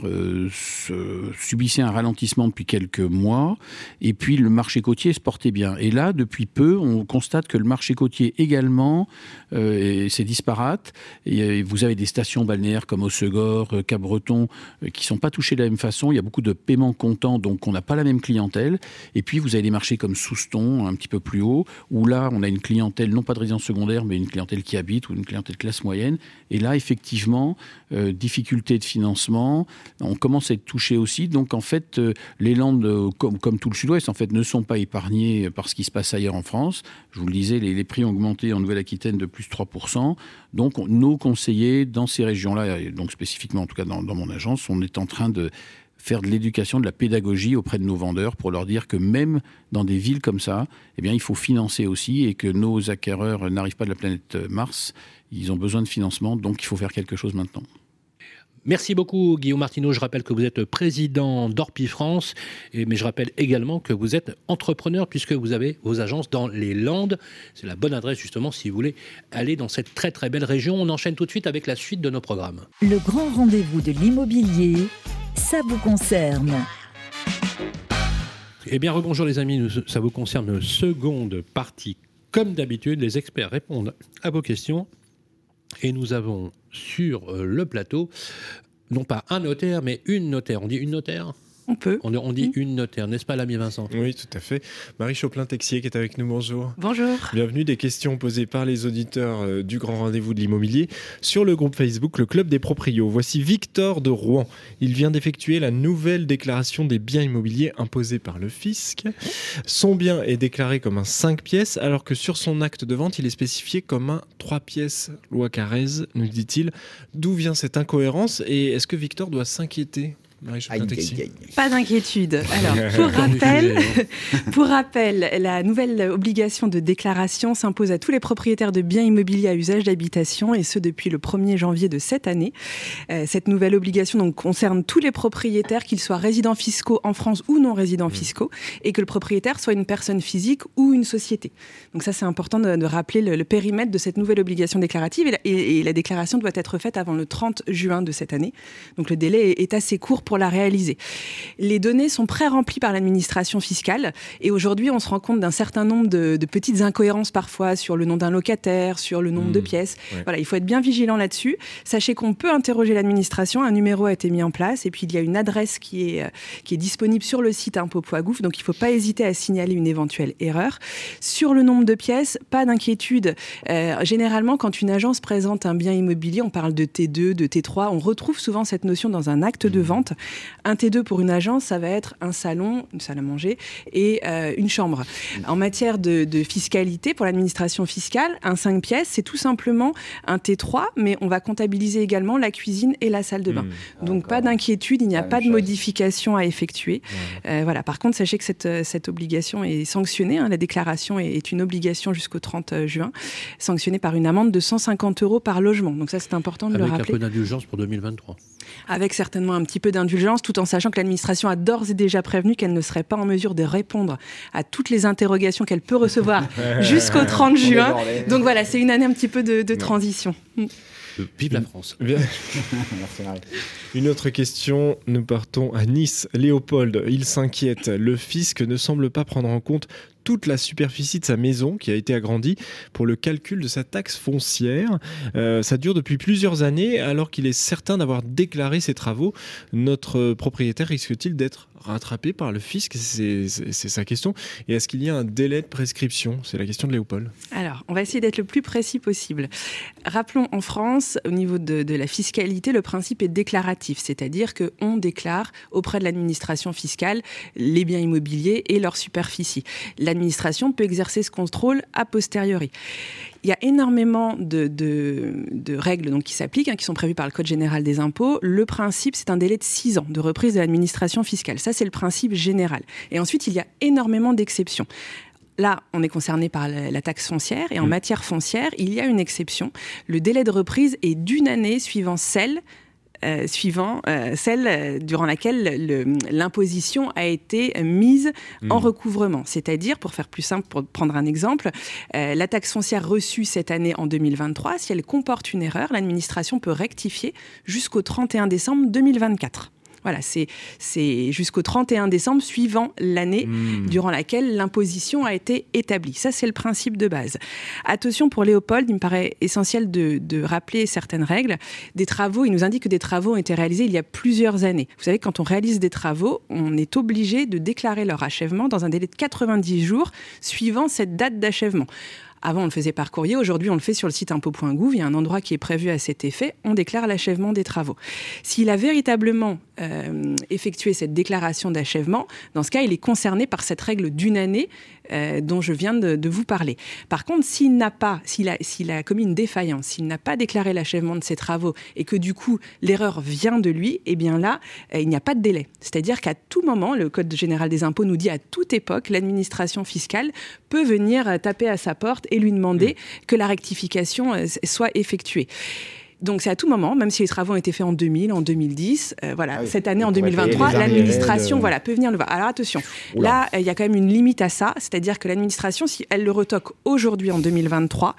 [SPEAKER 9] subissaient un ralentissement depuis quelques mois, et puis le marché côtier se portait bien. Et là, depuis peu, on constate que le marché côtier également, c'est disparate. Et vous avez des stations balnéaires comme Osegor, Cap-Breton, qui sont pas touchées de la même façon. Il y a beaucoup de paiements comptants, donc on n'a pas la même clientèle. Et puis, vous avez des marchés comme Souston, un petit peu plus haut, où là, on a une clientèle non pas de résidence secondaire, mais une clientèle qui habite ou une clientèle classe moyenne. Et là, effectivement, euh, difficulté de financement, on commence à être touché aussi. Donc, en fait, euh, les Landes, euh, comme, tout le Sud-Ouest, en fait, ne sont pas épargnées par ce qui se passe ailleurs en France. Je vous le disais, les, prix ont augmenté en Nouvelle-Aquitaine de plus de 3%. Donc, nos conseillers dans ces régions-là, donc spécifiquement en tout cas dans mon agence, on est en train de faire de l'éducation, de la pédagogie auprès de nos vendeurs pour leur dire que même dans des villes comme ça, eh bien, il faut financer aussi et que nos acquéreurs n'arrivent pas de la planète Mars. Ils ont besoin de financement, donc il faut faire quelque chose maintenant.
[SPEAKER 2] Merci beaucoup Guillaume Martineau. Je rappelle que vous êtes président d'Orpi France, mais je rappelle également que vous êtes entrepreneur puisque vous avez vos agences dans les Landes. C'est la bonne adresse justement si vous voulez aller dans cette très très belle région. On enchaîne tout de suite avec la suite de nos programmes.
[SPEAKER 1] Le grand rendez-vous de l'immobilier ça vous concerne.
[SPEAKER 2] Eh bien, rebonjour les amis, ça vous concerne, seconde partie. Comme d'habitude, les experts répondent à vos questions. Et nous avons sur euh, le plateau, non pas un notaire, mais une notaire. On dit une notaire?
[SPEAKER 10] On peut.
[SPEAKER 2] On, dit une notaire, n'est-ce pas l'ami Vincent?
[SPEAKER 8] Oui, tout à fait. Marie Choplin-Texier qui est avec nous, bonjour.
[SPEAKER 10] Bonjour.
[SPEAKER 8] Bienvenue, des questions posées par les auditeurs euh, du Grand Rendez-vous de l'Immobilier sur le groupe Facebook Le Club des Proprios. Voici Victor de Rouen. Il vient d'effectuer la nouvelle déclaration des biens immobiliers imposée par le fisc. Son bien est déclaré comme un 5 pièces alors que sur son acte de vente, il est spécifié comme un 3 pièces. Loi Carrez, nous dit-il. D'où vient cette incohérence et est-ce que Victor doit s'inquiéter?
[SPEAKER 10] Pas d'inquiétude. Alors, pour rappel, pour rappel, la nouvelle obligation de déclaration s'impose à tous les propriétaires de biens immobiliers à usage d'habitation, et ce depuis le 1er janvier de cette année. Euh, cette nouvelle obligation donc, concerne tous les propriétaires, qu'ils soient résidents fiscaux en France ou non résidents mmh. fiscaux, et que le propriétaire soit une personne physique ou une société. Donc ça, c'est important de, rappeler le, périmètre de cette nouvelle obligation déclarative, et la, et la, déclaration doit être faite avant le 30 juin de cette année. Donc le délai est assez court pour la réaliser. Les données sont pré-remplies par l'administration fiscale et aujourd'hui, on se rend compte d'un certain nombre de, petites incohérences parfois sur le nom d'un locataire, sur le nombre de mmh. pièces. Voilà, il faut être bien vigilant là-dessus. Sachez qu'on peut interroger l'administration. Un numéro a été mis en place et puis il y a une adresse qui est, qui est disponible sur le site Impôt.gouv. Donc il ne faut pas hésiter à signaler une éventuelle erreur. Sur le nombre de pièces, pas d'inquiétude. Euh, généralement, quand une agence présente un bien immobilier, on parle de T2, de T3, on retrouve souvent cette notion dans un acte de mmh. vente. Un T2 pour une agence, ça va être un salon, une salle à manger et euh, une chambre. En matière de, fiscalité, pour l'administration fiscale, un 5 pièces, c'est tout simplement un T3, mais on va comptabiliser également la cuisine et la salle de bain. Mmh. Donc pas d'inquiétude, il n'y a pas de modification à effectuer. Euh, voilà. Par contre, sachez que cette, cette obligation est sanctionnée. Hein. la déclaration est, est une obligation jusqu'au 30 juin, sanctionnée par une amende de 150 euros par logement. Donc ça, c'est important de le rappeler.
[SPEAKER 2] Avec un peu d'indulgence pour 2023.
[SPEAKER 10] Avec certainement un petit peu d'indulgence, tout en sachant que l'administration a d'ores et déjà prévenu qu'elle ne serait pas en mesure de répondre à toutes les interrogations qu'elle peut recevoir jusqu'au 30 juin. Donc voilà, c'est une année un petit peu de, transition.
[SPEAKER 2] Vive la France.
[SPEAKER 8] Une autre question, nous partons à Nice. Léopold, il s'inquiète. Le fisc ne semble pas prendre en compte toute la superficie de sa maison qui a été agrandie pour le calcul de sa taxe foncière. Euh, ça dure depuis plusieurs années alors qu'il est certain d'avoir déclaré ses travaux. Notre propriétaire risque-t-il d'être rattrapé par le fisc? C'est sa question. Et est-ce qu'il y a un délai de prescription? C'est la question de Léopold.
[SPEAKER 10] Alors, on va essayer d'être le plus précis possible. Rappelons en France, au niveau de la fiscalité, le principe est déclaratif, c'est-à-dire qu'on déclare auprès de l'administration fiscale les biens immobiliers et leur superficie. L'administration peut exercer ce contrôle a posteriori. Il y a énormément de, de, règles donc, qui s'appliquent, hein, qui sont prévues par le Code général des impôts. Le principe, c'est un délai de six ans de reprise de l'administration fiscale. Ça, c'est le principe général. Et ensuite, il y a énormément d'exceptions. Là, on est concerné par la, taxe foncière et en mmh. matière foncière, il y a une exception. Le délai de reprise est d'une année suivant celle euh, suivant euh, celle euh, durant laquelle l'imposition a été mise en mmh. recouvrement. C'est-à-dire, pour faire plus simple, pour prendre un exemple, la taxe foncière reçue cette année en 2023, si elle comporte une erreur, l'administration peut rectifier jusqu'au 31 décembre 2024. Voilà, c'est jusqu'au 31 décembre suivant l'année hmm. durant laquelle l'imposition a été établie. Ça, c'est le principe de base. Attention pour Léopold, il me paraît essentiel de, rappeler certaines règles. Des travaux, il nous indique que des travaux ont été réalisés il y a plusieurs années. Vous savez, quand on réalise des travaux, on est obligé de déclarer leur achèvement dans un délai de 90 jours suivant cette date d'achèvement. Avant, on le faisait par courrier. Aujourd'hui, on le fait sur le site impôt.gouv. Il y a un endroit qui est prévu à cet effet. On déclare l'achèvement des travaux. S'il a véritablement euh, effectué cette déclaration d'achèvement, dans ce cas, il est concerné par cette règle d'une année euh, dont je viens de, vous parler. Par contre, s'il n'a pas, s'il a, s'il a commis une défaillance, s'il n'a pas déclaré l'achèvement de ses travaux et que du coup l'erreur vient de lui, eh bien là, euh, il n'y a pas de délai. C'est-à-dire qu'à tout moment, le Code général des impôts nous dit à toute époque, l'administration fiscale peut venir taper à sa porte et lui demander mmh. que la rectification euh, soit effectuée. Donc c'est à tout moment, même si les travaux ont été faits en 2000, en 2010, euh, voilà, ah cette année en 2023, l'administration voilà, peut venir le voir. Alors attention, là, il y a quand même une limite à ça, c'est-à-dire que l'administration, si elle le retoque aujourd'hui en 2023,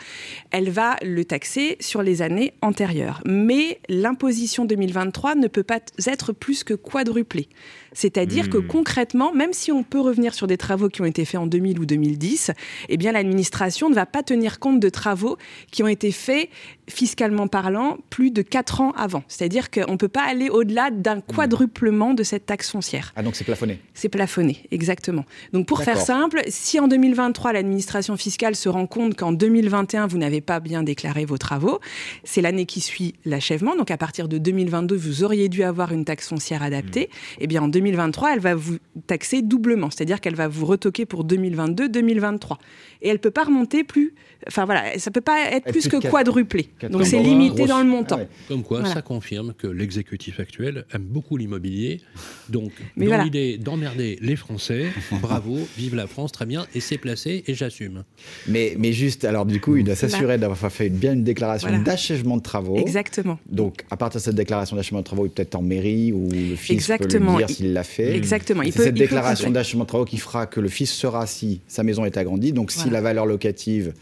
[SPEAKER 10] elle va le taxer sur les années antérieures. Mais l'imposition 2023 ne peut pas être plus que quadruplée. C'est-à-dire que hmm. concrètement, même si on peut revenir sur des travaux qui ont été faits en 2000 ou 2010, eh bien l'administration ne va pas tenir compte de travaux qui ont été faits fiscalement parlant plus de 4 ans avant. C'est-à-dire qu'on ne peut pas aller au-delà d'un hmm. quadruplement de cette taxe foncière.
[SPEAKER 3] Ah donc c'est plafonné
[SPEAKER 10] C'est plafonné, exactement. Donc pour faire simple, si en 2023 l'administration fiscale se rend compte qu'en 2021 vous n'avez pas bien déclaré vos travaux, c'est l'année qui suit l'achèvement. Donc à partir de 2022 vous auriez dû avoir une taxe foncière adaptée. Hmm. Eh bien en 2023, elle va vous taxer doublement, c'est-à-dire qu'elle va vous retoquer pour 2022-2023. Et elle peut pas remonter plus, enfin voilà, ça peut pas être plus que quadruplé. Donc c'est limité dans le montant. Ah
[SPEAKER 2] Comme quoi, ça confirme que l'exécutif actuel aime beaucoup l'immobilier. Donc, dans l'idée d'emmerder les Français, bravo, vive la France, très bien, et c'est placé, et j'assume.
[SPEAKER 3] Mais, mais juste, alors du coup, il doit s'assurer d'avoir fait bien une déclaration d'achèvement de travaux.
[SPEAKER 10] Exactement.
[SPEAKER 3] Donc, à partir de cette déclaration d'achèvement de travaux, il peut être en mairie ou le fils peut le dire l'a fait.
[SPEAKER 10] Exactement.
[SPEAKER 3] C'est cette déclaration d'achèvement de travaux qui fera que le fils sera si sa maison est agrandie. Donc, si la valeur locative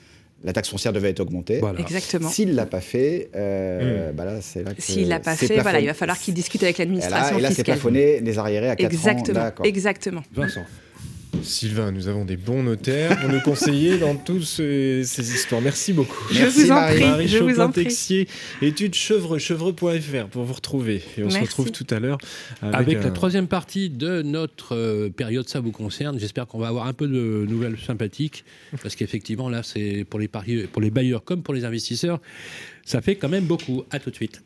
[SPEAKER 3] la taxe foncière devait être augmentée.
[SPEAKER 10] Exactement.
[SPEAKER 3] S'il ne l'a pas fait, euh, hmm. bah là, c'est là que
[SPEAKER 10] S'il ne l'a pas fait, voilà, il va falloir qu'il discute avec l'administration
[SPEAKER 3] Et là, c'est plafonné les arriérés à 4
[SPEAKER 10] Exactement.
[SPEAKER 3] ans.
[SPEAKER 10] Exactement.
[SPEAKER 2] Vincent.
[SPEAKER 8] Sylvain, nous avons des bons notaires pour nous conseiller dans toutes ces, histoires. Merci beaucoup.
[SPEAKER 10] Je vous en prie.
[SPEAKER 8] Marie je vous en Texier, études chevreux, chevreux.fr pour vous retrouver. Et on se retrouve tout à l'heure
[SPEAKER 2] avec, la troisième partie de notre euh, période Ça vous concerne. J'espère qu'on va avoir un peu de nouvelles sympathiques parce qu'effectivement, là, c'est pour les, pour les bailleurs comme pour les investisseurs, ça fait quand même beaucoup. À tout de suite.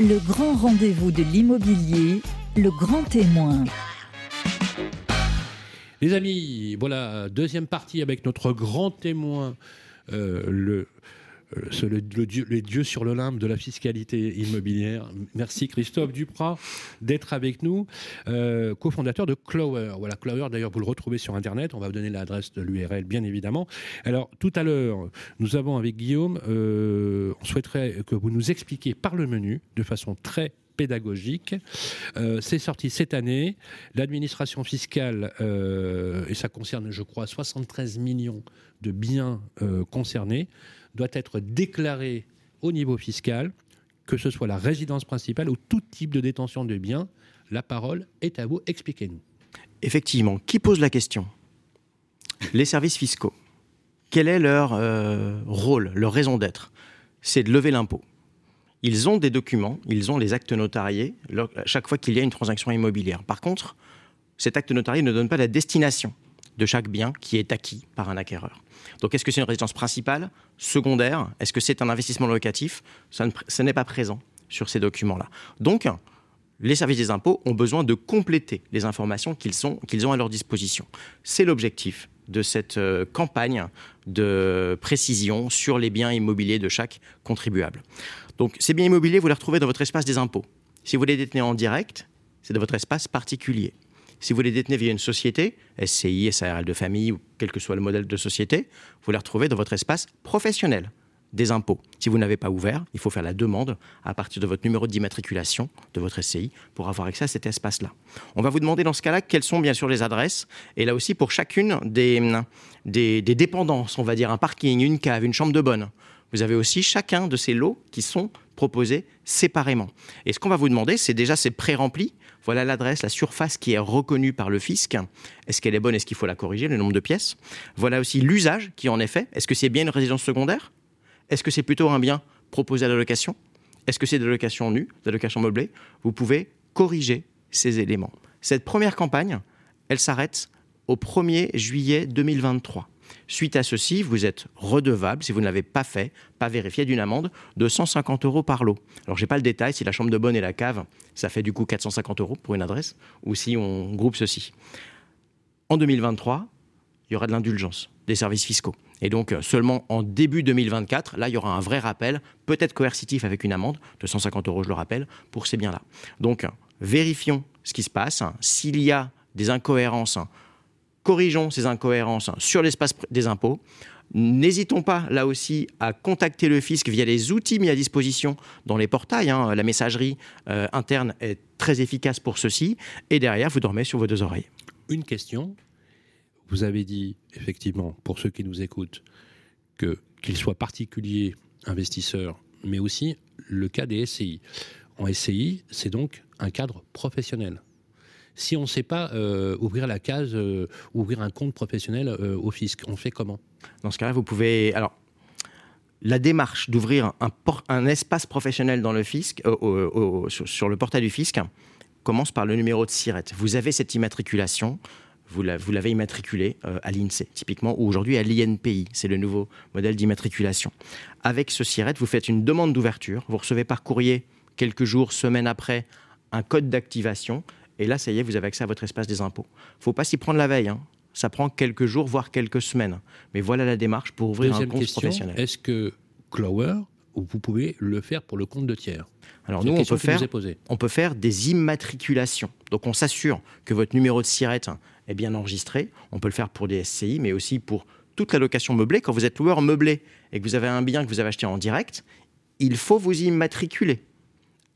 [SPEAKER 1] Le grand rendez-vous de l'immobilier le grand témoin.
[SPEAKER 2] Les amis, voilà, deuxième partie avec notre grand témoin, euh, le, euh, le, dieu, les dieux sur l'Olympe de la fiscalité immobilière. Merci Christophe Duprat d'être avec nous, euh, cofondateur de Clower. Voilà, Clower, d'ailleurs, vous le retrouvez sur Internet. On va vous donner l'adresse de l'URL, bien évidemment. Alors, tout à l'heure, nous avons avec Guillaume, on souhaiterait que vous nous expliquiez par le menu, de façon très pédagogique. Euh, c'est sorti cette année. L'administration fiscale, euh, et ça concerne, je crois, 73 millions de biens euh, concernés, doit être déclarée au niveau fiscal, que ce soit la résidence principale ou tout type de détention de biens. La parole est à vous. Expliquez-nous.
[SPEAKER 4] Effectivement, qui pose la question? Les services fiscaux. Quel est leur rôle, leur raison d'être? C'est de lever l'impôt ils ont des documents, ils ont les actes notariés chaque fois qu'il y a une transaction immobilière. Par contre, cet acte notarié ne donne pas la destination de chaque bien qui est acquis par un acquéreur. Donc est-ce que c'est une résidence principale, secondaire? Est-ce que c'est un investissement locatif? Ça n'est pas présent sur ces documents-là. Donc, les services des impôts ont besoin de compléter les informations qu'ils ont à leur disposition. C'est l'objectif de cette euh, campagne de précision sur les biens immobiliers de chaque contribuable. Donc ces biens immobiliers, vous les retrouvez dans votre espace des impôts. Si vous les détenez en direct, c'est dans votre espace particulier. Si vous les détenez via une société, SCI, SARL de famille ou quel que soit le modèle de société, vous les retrouvez dans votre espace professionnel des impôts. Si vous n'avez pas ouvert, il faut faire la demande à partir de votre numéro d'immatriculation de votre SCI pour avoir accès à cet espace-là. On va vous demander dans ce cas-là quelles sont bien sûr les adresses. Et là aussi, pour chacune des, dépendances, on va dire un parking, une cave, une chambre de bonne, vous avez aussi chacun de ces lots qui sont proposés séparément. Et ce qu'on va vous demander, c'est déjà c'est pré-rempli. Voilà l'adresse, la surface qui est reconnue par le fisc. Est-ce qu'elle est bonne? Est-ce qu'il faut la corriger, le nombre de pièces? Voilà aussi l'usage qui en est fait. Est-ce que c'est bien une résidence secondaire? Est-ce que c'est plutôt un bien proposé à la location? Est-ce que c'est de la location nue, de la location meublée? Vous pouvez corriger ces éléments. Cette première campagne, elle s'arrête au 1er juillet 2023. Suite à ceci, vous êtes redevable, si vous ne l'avez pas fait, pas vérifié, d'une amende de 150 euros par lot. Alors, je n'ai pas le détail, si la chambre de bonne et la cave, ça fait du coup 450 euros pour une adresse, ou si on groupe ceci. En 2023, il y aura de l'indulgence des services fiscaux. Et donc, seulement en début 2024, là, il y aura un vrai rappel, peut-être coercitif avec une amende de 150 euros, je le rappelle, pour ces biens-là. Donc, vérifions ce qui se passe. S'il y a des incohérences corrigeons ces incohérences sur l'espace des impôts. N'hésitons pas, là aussi, à contacter le fisc via les outils mis à disposition dans les portails. Hein. La messagerie euh, interne est très efficace pour ceci. Et derrière, vous dormez sur vos deux oreilles.
[SPEAKER 2] Une question. Vous avez dit, effectivement, pour ceux qui nous écoutent, que qu'ils soient particuliers, investisseurs, mais aussi le cas des SCI. En SCI, c'est donc un cadre professionnel si on ne sait pas euh, ouvrir la case, euh, ouvrir un compte professionnel euh, au fisc On fait comment?
[SPEAKER 4] Dans ce cas-là, vous pouvez. Alors, la démarche d'ouvrir un, espace professionnel dans le fisc, sur, le portail du fisc commence par le numéro de SIRET. Vous avez cette immatriculation, vous l'avez immatriculé à l'INSEE, typiquement, ou aujourd'hui à l'INPI, c'est le nouveau modèle d'immatriculation. Avec ce SIRET, vous faites une demande d'ouverture, vous recevez par courrier quelques jours, semaines après, un code d'activation et là, ça y est, vous avez accès à votre espace des impôts. Il ne faut pas s'y prendre la veille. Hein. Ça prend quelques jours, voire quelques semaines. Mais voilà la démarche pour ouvrir un compte professionnel.
[SPEAKER 2] Est-ce que Clower, vous pouvez le faire pour le compte de tiers?
[SPEAKER 4] Alors nous, on peut, faire, on peut faire des immatriculations. Donc on s'assure que votre numéro de SIRET est bien enregistré. On peut le faire pour des SCI, mais aussi pour toute la location meublée. Quand vous êtes loueur meublé et que vous avez un bien que vous avez acheté en direct, il faut vous immatriculer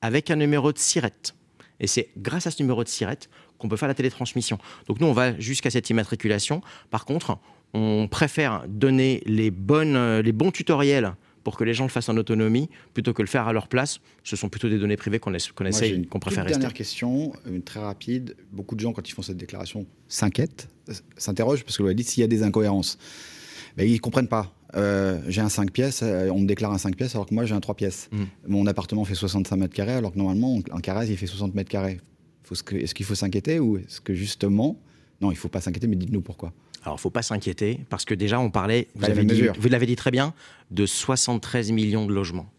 [SPEAKER 4] avec un numéro de SIRET. Et c'est grâce à ce numéro de SIRET qu'on peut faire la télétransmission. Donc nous, on va jusqu'à cette immatriculation. Par contre, on préfère donner les, bonnes, les bons tutoriels pour que les gens le fassent en autonomie, plutôt que le faire à leur place. Ce sont plutôt des données privées qu'on qu essaye, qu'on préfère rester.
[SPEAKER 3] Dernière question, une très rapide. Beaucoup de gens, quand ils font cette déclaration, s'inquiètent, s'interrogent, parce que vous l'avez dit, s'il y a des incohérences. Ils ne comprennent pas. Euh, j'ai un 5 pièces, euh, on me déclare un 5 pièces alors que moi j'ai un 3 pièces. Mm. Mon appartement fait 65 mètres carrés alors que normalement un carré il fait 60 mètres carrés. Est-ce qu'il faut s'inquiéter ou est-ce que justement. Non, il ne faut pas s'inquiéter, mais dites-nous pourquoi.
[SPEAKER 4] Alors, il ne faut pas s'inquiéter parce que déjà, on parlait, vous l'avez dit, dit, très bien, de 73 millions de logements.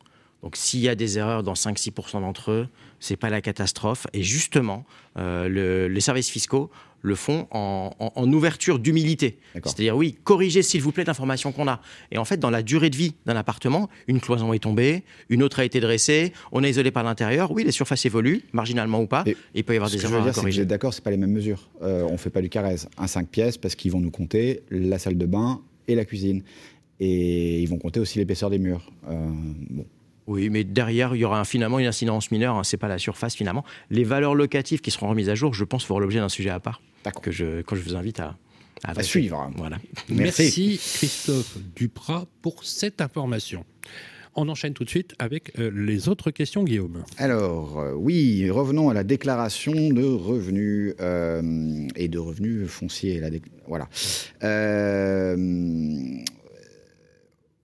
[SPEAKER 4] Donc s'il y a des erreurs dans 5-6% d'entre eux, c'est pas la catastrophe. Et justement, euh, les services fiscaux le font en, ouverture d'humilité. C'est-à-dire, oui, corrigez s'il vous plaît l'information qu'on a. Et en fait, dans la durée de vie d'un appartement, une cloison est tombée, une autre a été dressée, on est isolé par l'intérieur. Oui, les surfaces évoluent, marginalement ou pas. Et, il peut y avoir des erreurs.
[SPEAKER 3] Ce que je veux
[SPEAKER 4] dire,
[SPEAKER 3] c'est que d'accord, c'est pas les mêmes mesures. Euh, on fait pas du carrez. Un 5 pièces parce qu'ils vont nous compter la salle de bain et la cuisine. Et ils vont compter aussi l'épaisseur des murs. Euh,
[SPEAKER 4] bon. Oui, mais derrière, il y aura finalement une incidence mineure, hein, c'est pas la surface finalement. Les valeurs locatives qui seront remises à jour, je pense, feront l'objet d'un sujet à part, que je, quand je vous invite à,
[SPEAKER 3] à, suivre.
[SPEAKER 4] Voilà.
[SPEAKER 2] Merci. Christophe Duprat pour cette information. On enchaîne tout de suite avec euh, les autres questions, Guillaume.
[SPEAKER 3] Alors, euh, oui, revenons à la déclaration de revenus euh, et de revenus fonciers. La voilà.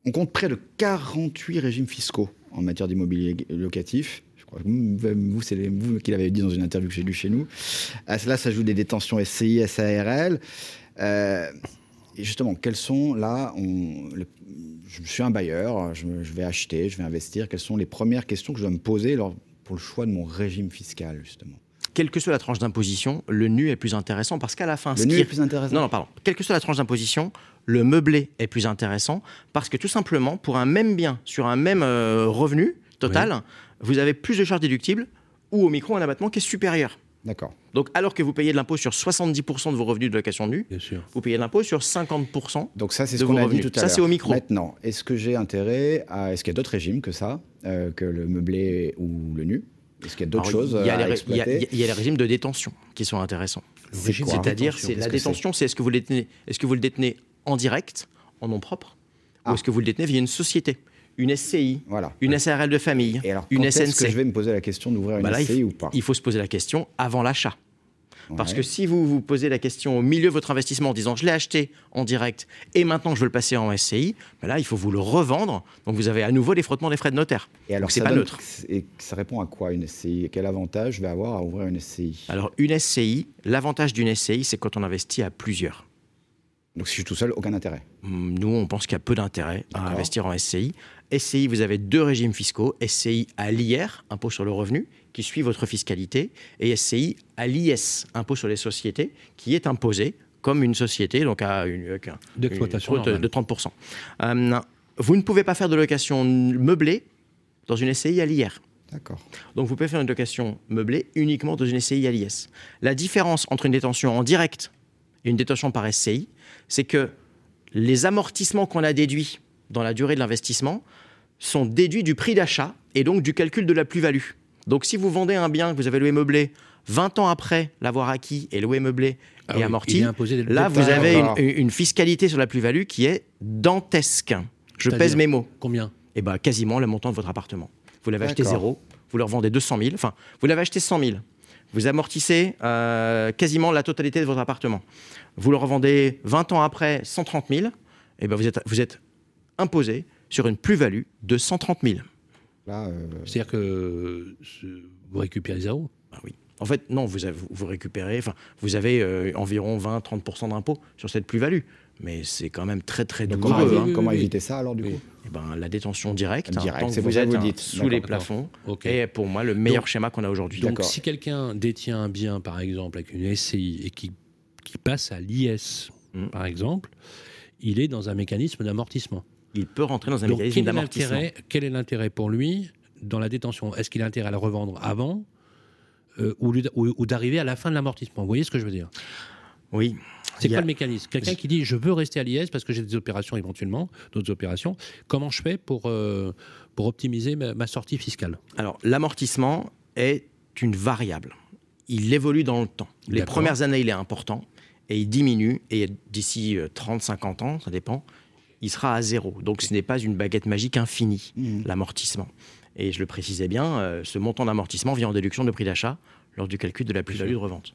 [SPEAKER 3] on compte près de 48 régimes fiscaux en matière d'immobilier locatif. Je crois que vous, c'est vous qui l'avez dit dans une interview que j'ai lue chez nous. À cela s'ajoutent des détentions SCI, SARL. Euh, et justement, quels sont là, on, je suis un bailleur, je, vais acheter, je vais investir. Quelles sont les premières questions que je dois me poser pour le choix de mon régime fiscal, justement?
[SPEAKER 4] Quelle que soit la tranche d'imposition, le nu est plus intéressant parce qu'à la fin,
[SPEAKER 3] le nu est plus intéressant?
[SPEAKER 4] Non, non, pardon. Quelle que soit la tranche d'imposition, le meublé est plus intéressant parce que tout simplement, pour un même bien sur un même euh, revenu total, vous avez plus de charges déductibles ou au micro un abattement qui est supérieur.
[SPEAKER 3] D'accord.
[SPEAKER 4] Donc, alors que vous payez de l'impôt sur 70% de vos revenus de location nue, vous payez de l'impôt sur 50%
[SPEAKER 3] Donc ça, c'est ce qu'on a dit tout à
[SPEAKER 4] l'heure. Ça, c'est au micro.
[SPEAKER 3] Maintenant, est-ce que j'ai intérêt à... Est-ce qu'il y a d'autres régimes que ça, euh, que le meublé ou le nu? Est-ce qu'il y a d'autres choses
[SPEAKER 4] il y a
[SPEAKER 3] à
[SPEAKER 4] les, Il y, a, les régimes de détention qui sont intéressants. C'est-à-dire, c'est la détention, c'est est-ce que vous le détenez, est-ce que vous le détenez en direct, en nom propre, ou ah. est-ce que vous le détenez via une société une SCI, voilà. une SARL de famille,
[SPEAKER 3] Et alors,
[SPEAKER 4] une
[SPEAKER 3] SNC. Est-ce que je vais me poser la question d'ouvrir une bah SCI ou pas
[SPEAKER 4] Il faut se poser la question avant l'achat. Parce que si vous vous posez la question au milieu de votre investissement en disant je l'ai acheté en direct et maintenant je veux le passer en SCI, ben là il faut vous le revendre. Donc vous avez à nouveau les frottements des frais de notaire.
[SPEAKER 3] Et alors c'est pas neutre. Et ça répond à quoi une SCI Quel avantage je vais avoir à ouvrir une SCI
[SPEAKER 4] Alors une SCI, l'avantage d'une SCI c'est quand on investit à plusieurs.
[SPEAKER 3] Donc si je suis tout seul, aucun intérêt
[SPEAKER 4] hum, Nous, on pense qu'il y a peu d'intérêt à investir en SCI. SCI, vous avez deux régimes fiscaux. SCI à l'IR, impôt sur le revenu, qui suit votre fiscalité, et SCI à l'IS, impôt sur les sociétés, qui est imposé comme une société, donc à une,
[SPEAKER 2] d'exploitation
[SPEAKER 4] de, 30%. Hum, vous ne pouvez pas faire de location meublée dans une SCI à l'IR.
[SPEAKER 3] D'accord.
[SPEAKER 4] Donc vous pouvez faire une location meublée uniquement dans une SCI à l'IS. La différence entre une détention en direct et une détention par SCI, c'est que les amortissements qu'on a déduits dans la durée de l'investissement sont déduits du prix d'achat et donc du calcul de la plus-value. Donc si vous vendez un bien que vous avez loué meublé 20 ans après l'avoir acquis et loué meublé ah et amorti, là vous avez une, fiscalité sur la plus-value qui est dantesque. Je pèse mes mots.
[SPEAKER 2] Combien?
[SPEAKER 4] Eh bien quasiment le montant de votre appartement. Vous l'avez acheté zéro, vous le revendez 200 000, enfin vous l'avez acheté 100 000, vous amortissez euh, quasiment la totalité de votre appartement. Vous le revendez 20 ans après 130 000, et ben vous, êtes, vous êtes imposé sur une plus-value de 130 000.
[SPEAKER 2] Euh, C'est-à-dire que vous récupérez zéro.
[SPEAKER 4] En fait, non, vous, vous récupérez, enfin, vous avez euh, environ 20-30% d'impôt sur cette plus-value. Mais c'est quand même très très douloureux.
[SPEAKER 3] Comment, hein. comment éviter ça alors du coup?
[SPEAKER 4] Eh ben, La détention directe, hein, tant que vous êtes vous dites. sous les plafonds, est pour moi le meilleur schéma qu'on a aujourd'hui.
[SPEAKER 2] Donc si quelqu'un détient un bien, par exemple, avec une SCI et qui, qui passe à l'IS, hmm. par exemple, il est dans un mécanisme d'amortissement.
[SPEAKER 4] Il peut rentrer dans un mécanisme d'amortissement.
[SPEAKER 2] Quel est l'intérêt pour lui dans la détention? Est-ce qu'il a intérêt à la revendre avant euh, ou, ou d'arriver à la fin de l'amortissement Vous voyez ce que je veux dire?
[SPEAKER 4] Oui.
[SPEAKER 2] C'est quoi le mécanisme? Quelqu'un qui dit je veux rester à l'IS parce que j'ai des opérations éventuellement, d'autres opérations. Comment je fais pour, euh, pour optimiser ma, sortie fiscale?
[SPEAKER 4] Alors l'amortissement est une variable. Il évolue dans le temps. Les premières années, il est important et il diminue. Et d'ici 30-50 euh, ans, ça dépend, il sera à zéro. Donc ce n'est pas une baguette magique infinie, mmh. l'amortissement. Et je le précisais bien, euh, ce montant d'amortissement vient en déduction de prix d'achat lors du calcul de la plus-value de revente.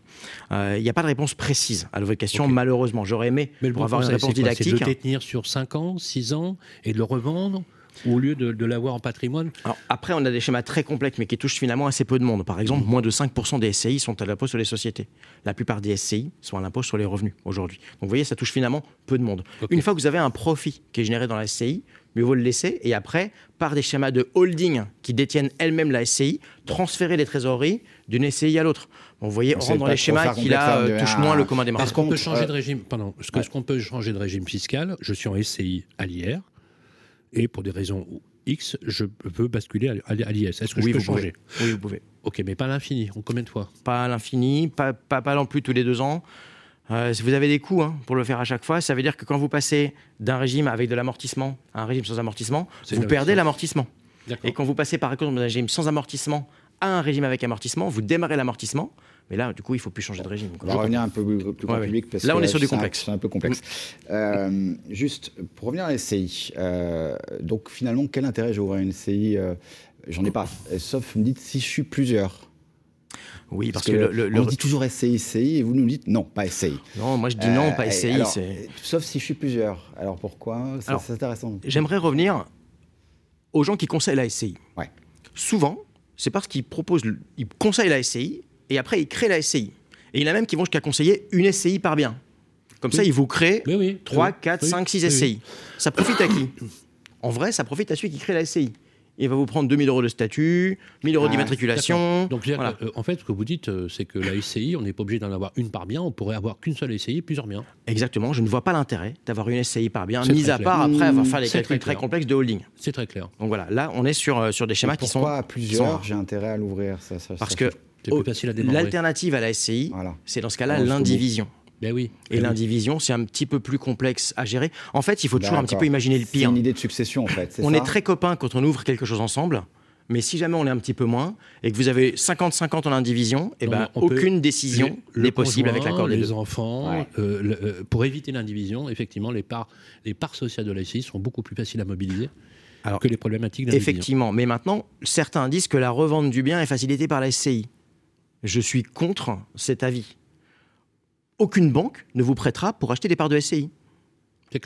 [SPEAKER 4] Euh, il n'y a pas de réponse précise à votre question, malheureusement. J'aurais aimé
[SPEAKER 2] Mais pour avoir une réponse didactique. C'est de le détenir sur 5 ans, 6 ans et de le revendre Au lieu de, l'avoir en patrimoine?
[SPEAKER 4] Après, on a des schémas très complexes, mais qui touchent finalement assez peu de monde. Par exemple, moins de 5% des SCI sont à l'impôt sur les sociétés. La plupart des SCI sont à l'impôt sur les revenus aujourd'hui. Donc vous voyez, ça touche finalement peu de monde. Une fois que vous avez un profit qui est généré dans la SCI, mais vous le laissez et après, par des schémas de holding qui détiennent elles-mêmes la SCI, transférer les trésoreries d'une SCI à l'autre. vous voyez, on rentre dans les schémas qui là euh, touchent moins le commun des marchés.
[SPEAKER 2] Parce qu'on peut changer de régime, pardon, ce qu'on peut changer de régime fiscal, je suis en SCI à l'IR, et pour des raisons X, je peux basculer à l'IS. Est-ce que je peux changer?
[SPEAKER 4] Oui, vous pouvez.
[SPEAKER 2] Ok, mais pas à l'infini. Combien de fois?
[SPEAKER 4] Pas à l'infini, pas, pas, pas non plus tous les deux ans. Euh, si vous avez des coûts hein, pour le faire à chaque fois, ça veut dire que quand vous passez d'un régime avec de l'amortissement à un régime sans amortissement, vous perdez l'amortissement. Et quand vous passez par exemple d'un régime sans amortissement à un régime avec amortissement, vous démarrez l'amortissement. Mais là, du coup, il ne faut plus changer de régime.
[SPEAKER 3] On va revenir un peu plus, public.
[SPEAKER 4] Parce là, on est sur du complexe.
[SPEAKER 3] C'est un peu complexe. Euh, juste, pour revenir à la SCI, euh, donc finalement, quel intérêt j'ai ouvrir une SCI J'en ai pas. Sauf, vous me dites, si je suis plusieurs.
[SPEAKER 4] Oui, parce, que, le,
[SPEAKER 3] on dit toujours SCI, SCI, et vous nous dites non, pas SCI.
[SPEAKER 4] Non, moi je dis non, pas SCI.
[SPEAKER 3] sauf si je suis plusieurs. Alors pourquoi? C'est intéressant.
[SPEAKER 4] J'aimerais revenir aux gens qui conseillent la SCI. Ouais. Souvent, c'est parce qu'ils proposent, ils conseillent la SCI, et après ils créent la SCI. Et il y en a même qui vont jusqu'à conseiller une SCI par bien. Comme ça, ils vous créent 3, 4, 5, 6 SCI. Ça profite à qui? En vrai, ça profite à celui qui crée la SCI il va vous prendre 2000 euros de statut, 1000 euros ah, d'immatriculation.
[SPEAKER 2] Donc, euh, en fait, ce que vous dites, euh, c'est que la SCI, on n'est pas obligé d'en avoir une par bien, on pourrait avoir qu'une seule SCI, plusieurs biens.
[SPEAKER 4] Exactement, je ne vois pas l'intérêt d'avoir une SCI par bien, mis à part après avoir fait les calculs très, complexes de holding.
[SPEAKER 2] C'est très clair.
[SPEAKER 4] Donc voilà, là, on est sur, euh, sur des schémas qui sont.
[SPEAKER 3] Pourquoi à plusieurs, j'ai intérêt à l'ouvrir
[SPEAKER 4] Parce que l'alternative à la SCI, c'est dans ce cas-là l'indivision.
[SPEAKER 2] Ben oui.
[SPEAKER 4] Et ben l'indivision, c'est un petit peu plus complexe à gérer. En fait, il faut toujours un petit peu imaginer le pire.
[SPEAKER 3] C'est une idée de succession, en fait.
[SPEAKER 4] on est très copains quand on ouvre quelque chose ensemble. Mais si jamais on est un petit peu moins et que vous avez 50-50 en indivision, et eh ben, aucune décision n'est possible avec l'accord des
[SPEAKER 2] les enfants. Euh, euh, pour éviter l'indivision, effectivement, les parts, les parts sociales de la SCI sont beaucoup plus faciles à mobiliser Alors, que les problématiques d'indivision.
[SPEAKER 4] Effectivement, mais maintenant, certains disent que la revente du bien est facilitée par la SCI. Je suis contre cet avis aucune banque ne vous prêtera pour acheter des parts de SCI.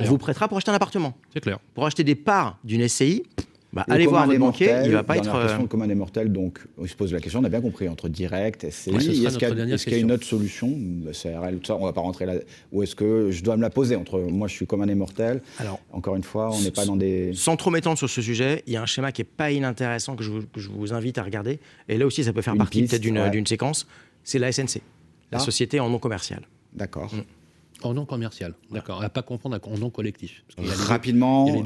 [SPEAKER 4] On vous prêtera pour acheter un appartement.
[SPEAKER 2] C'est clair.
[SPEAKER 4] Pour acheter des parts d'une SCI, bah, allez voir votre banquier, il va pas être.
[SPEAKER 3] question de commun des mortels, donc on se pose la question, on a bien compris, entre direct, SCI, est-ce qu'il y, a une autre solution CRL, ça, on va pas rentrer là. Ou est-ce que je dois me la poser entre moi, je suis commun des mortels Alors, encore une fois, on n'est pas dans des.
[SPEAKER 4] Sans trop m'étendre sur ce sujet, il y a un schéma qui est pas inintéressant que je vous, que je vous invite à regarder. Et là aussi, ça peut faire partie peut-être d'une séquence. C'est la SNC, la société en non commercial.
[SPEAKER 3] D'accord. Mm.
[SPEAKER 2] En non commercial, d'accord. À pas confondre avec en non collectif.
[SPEAKER 3] Rapidement,